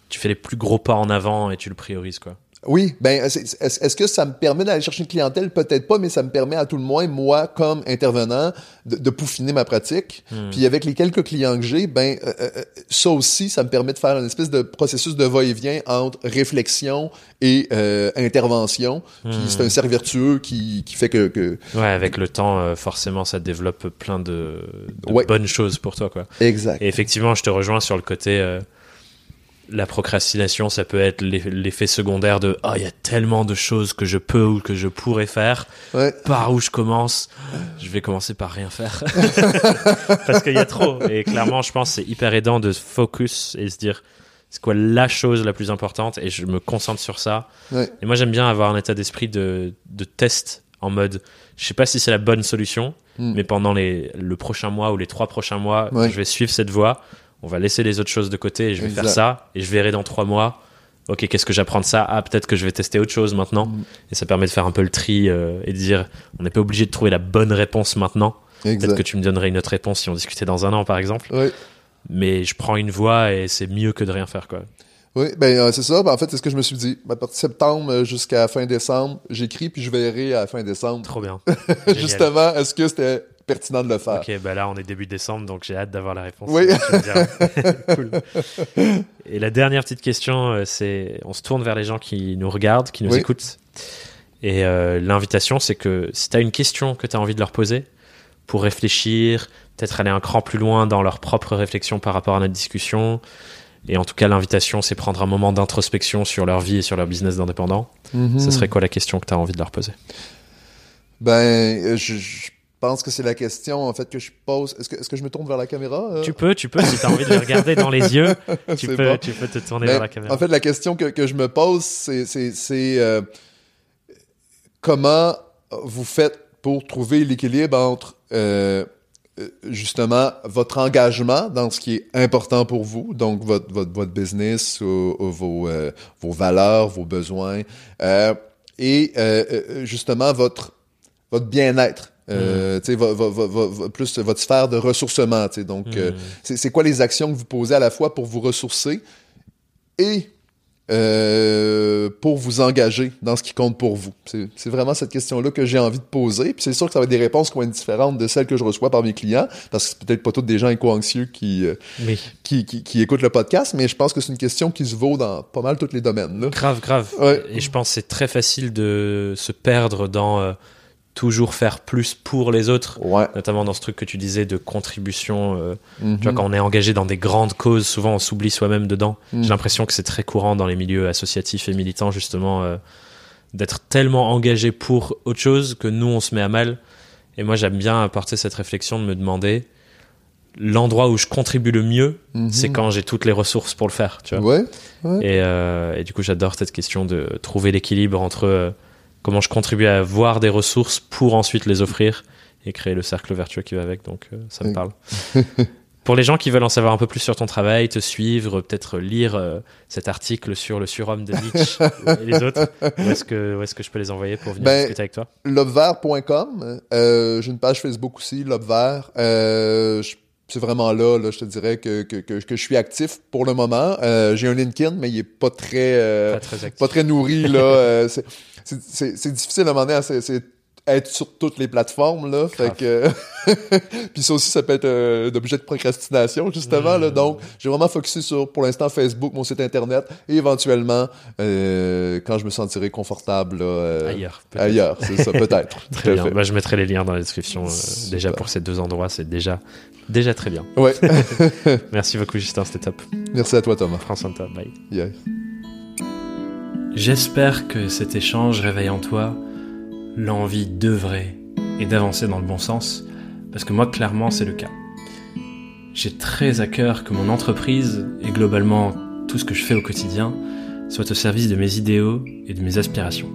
tu fais les plus gros pas en avant et tu le priorises, quoi. Oui, ben est-ce que ça me permet d'aller chercher une clientèle? Peut-être pas, mais ça me permet à tout le moins moi comme intervenant de, de peaufiner ma pratique. Hmm. Puis avec les quelques clients que j'ai, ben euh, euh, ça aussi, ça me permet de faire une espèce de processus de va-et-vient entre réflexion et euh, intervention. Puis Hmm. c'est un cercle vertueux qui, qui fait que, que Ouais, avec le temps, euh, forcément, ça développe plein de, de Ouais. bonnes choses pour toi, quoi. exact. Et effectivement, je te rejoins sur le côté. La procrastination, ça peut être l'eff- l'effet secondaire de Ah, il y a tellement de choses que je peux ou que je pourrais faire. Ouais. Par où je commence Je vais commencer par rien faire. Parce qu'il y a trop. Et clairement, je pense que c'est hyper aidant de se focus et se dire c'est quoi la chose la plus importante? Et je me concentre sur ça. Ouais. Et moi, j'aime bien avoir un état d'esprit de, de test en mode je sais pas si c'est la bonne solution, Mm. mais pendant les, le prochain mois ou les trois prochains mois, Ouais. je vais suivre cette voie. On va laisser les autres choses de côté et je vais Exact. faire ça. Et je verrai dans trois mois. Ok, qu'est-ce que j'apprends de ça? Ah, peut-être que je vais tester autre chose maintenant. Mm. Et ça permet de faire un peu le tri euh, et de dire on n'est pas obligé de trouver la bonne réponse maintenant. Peut-être que tu me donnerais une autre réponse si on discutait dans un an, par exemple. Ouais. Mais je prends une voie et c'est mieux que de rien faire, quoi. Oui, ben euh, c'est ça. Ben, en fait, c'est ce que je me suis dit. À partir de septembre euh, jusqu'à fin décembre, j'écris puis je verrai à la fin décembre. Trop bien. Justement, est-ce que c'était pertinent de le faire? Ok, bah là on est début décembre, donc j'ai hâte d'avoir la réponse. Oui. Cool. Et la dernière petite question, euh, c'est, on se tourne vers les gens qui nous regardent, qui nous Oui. écoutent. Et euh, l'invitation, c'est que si tu as une question que tu as envie de leur poser, pour réfléchir, peut-être aller un cran plus loin dans leur propre réflexion par rapport à notre discussion. Et en tout cas, l'invitation, c'est prendre un moment d'introspection sur leur vie et sur leur business d'indépendant. Mhm. Ce serait quoi la question que tu as envie de leur poser? Ben, je, je- pense que c'est la question en fait que je pose. Est-ce que, est-ce que je me tourne vers la caméra euh? Tu peux, tu peux, si tu as envie de le regarder dans les yeux, tu peux, bon. tu peux te tourner vers la caméra. En fait, la question que, que je me pose, c'est, c'est, c'est, euh, comment vous faites pour trouver l'équilibre entre euh, justement votre engagement dans ce qui est important pour vous, donc votre, votre, votre business, ou- ou vos, vos valeurs, vos besoins, et justement votre, votre bien-être. Euh, plus votre sphère de ressourcement. Donc, euh, Mm. c'est c'est quoi les actions que vous posez à la fois pour vous ressourcer et euh, pour vous engager dans ce qui compte pour vous? C'est vraiment cette question-là que j'ai envie de poser. Puis c'est sûr que ça va être des réponses qui vont être différentes de celles que je reçois par mes clients, parce que c'est peut-être pas tous des gens éco-anxieux qui, euh, Oui, qui, qui, qui écoutent le podcast, mais je pense que c'est une question qui se vaut dans pas mal tous les domaines. Là. grave, grave. Ouais. Et je pense que c'est très facile de se perdre dans euh, toujours faire plus pour les autres, Ouais. notamment dans ce truc que tu disais de contribution. euh, Mhm. Tu vois, quand on est engagé dans des grandes causes, souvent on s'oublie soi-même dedans. Mm. J'ai l'impression que c'est très courant dans les milieux associatifs et militants, justement, euh, d'être tellement engagé pour autre chose que nous, on se met à mal. Et moi, j'aime bien apporter cette réflexion de me demander l'endroit où je contribue le mieux, Mhm. c'est quand j'ai toutes les ressources pour le faire. Tu vois. Ouais. Et, euh, et du coup, j'adore cette question de trouver l'équilibre entre comment je contribue à avoir des ressources pour ensuite les offrir et créer le cercle vertueux qui va avec. Donc, euh, ça me parle. pour les gens qui veulent en savoir un peu plus sur ton travail, te suivre, peut-être lire euh, cet article sur le surhomme de Nietzsche et les autres, où est-ce que, où est-ce que je peux les envoyer pour venir Ben, discuter avec toi? lobevert.com. Euh, j'ai une page Facebook aussi, Lobevert. Euh, je- c'est vraiment là, là, je te dirais que, que, que, que je suis actif pour le moment. Euh, j'ai un LinkedIn, mais il est pas très, euh, Pas très actif. pas très nourri. là. Euh, c'est, difficile à un moment donné, c'est, être sur toutes les plateformes. Là, fait Grave. que... Puis ça aussi, ça peut être euh, un objet de procrastination, justement. Là, Mm. donc, j'ai vraiment focusé sur, pour l'instant, Facebook, mon site Internet, et éventuellement, euh, quand je me sentirai confortable, là, euh, Ailleurs. peut-être. Ailleurs, c'est ça, peut-être. Tout Très à bien. fait. Bah, je mettrai les liens dans la description. euh, déjà pour ces deux endroits, c'est déjà, déjà très bien. Ouais. Merci beaucoup, Justin. C'était top. Merci à toi, Thomas. De toi. Bye. Yeah. J'espère que cet échange réveille en toi l'envie d'œuvrer et d'avancer dans le bon sens, parce que moi, clairement, c'est le cas. J'ai très à cœur que mon entreprise et globalement tout ce que je fais au quotidien soit au service de mes idéaux et de mes aspirations.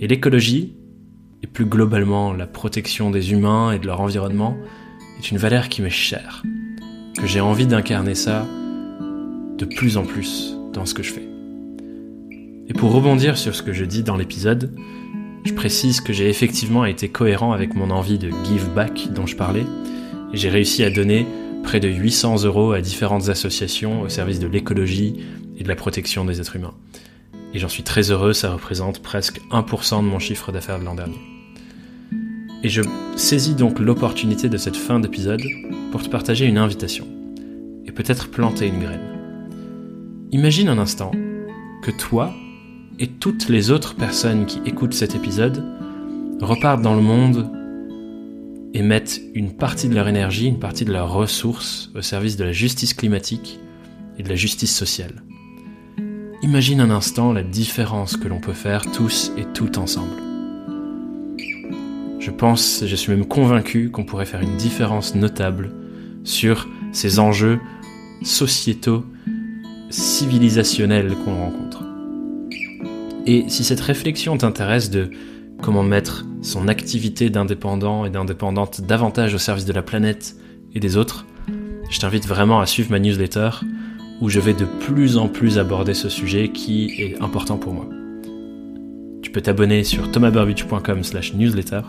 Et l'écologie, et plus globalement la protection des humains et de leur environnement, est une valeur qui m'est chère, que j'ai envie d'incarner ça de plus en plus dans ce que je fais. Et pour rebondir sur ce que je dis dans l'épisode, je précise que j'ai effectivement été cohérent avec mon envie de give back dont je parlais, et j'ai réussi à donner près de 800 euros à différentes associations au service de l'écologie et de la protection des êtres humains. Et j'en suis très heureux, ça représente presque 1% de mon chiffre d'affaires de l'an dernier. Et je saisis donc l'opportunité de cette fin d'épisode pour te partager une invitation, et peut-être planter une graine. Imagine un instant que toi et toutes les autres personnes qui écoutent cet épisode repartent dans le monde et mettent une partie de leur énergie, une partie de leurs ressources au service de la justice climatique et de la justice sociale. Imagine un instant la différence que l'on peut faire tous et toutes ensemble. Je pense, je suis même convaincu qu'on pourrait faire une différence notable sur ces enjeux sociétaux, civilisationnels qu'on rencontre. Et si cette réflexion t'intéresse de comment mettre son activité d'indépendant et d'indépendante davantage au service de la planète et des autres, je t'invite vraiment à suivre ma newsletter où je vais de plus en plus aborder ce sujet qui est important pour moi. Tu peux t'abonner sur thomasburbidge.com slash newsletter.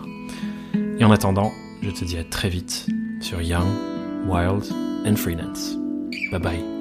Et en attendant, je te dis à très vite sur Young, Wild and Freelance. Bye bye.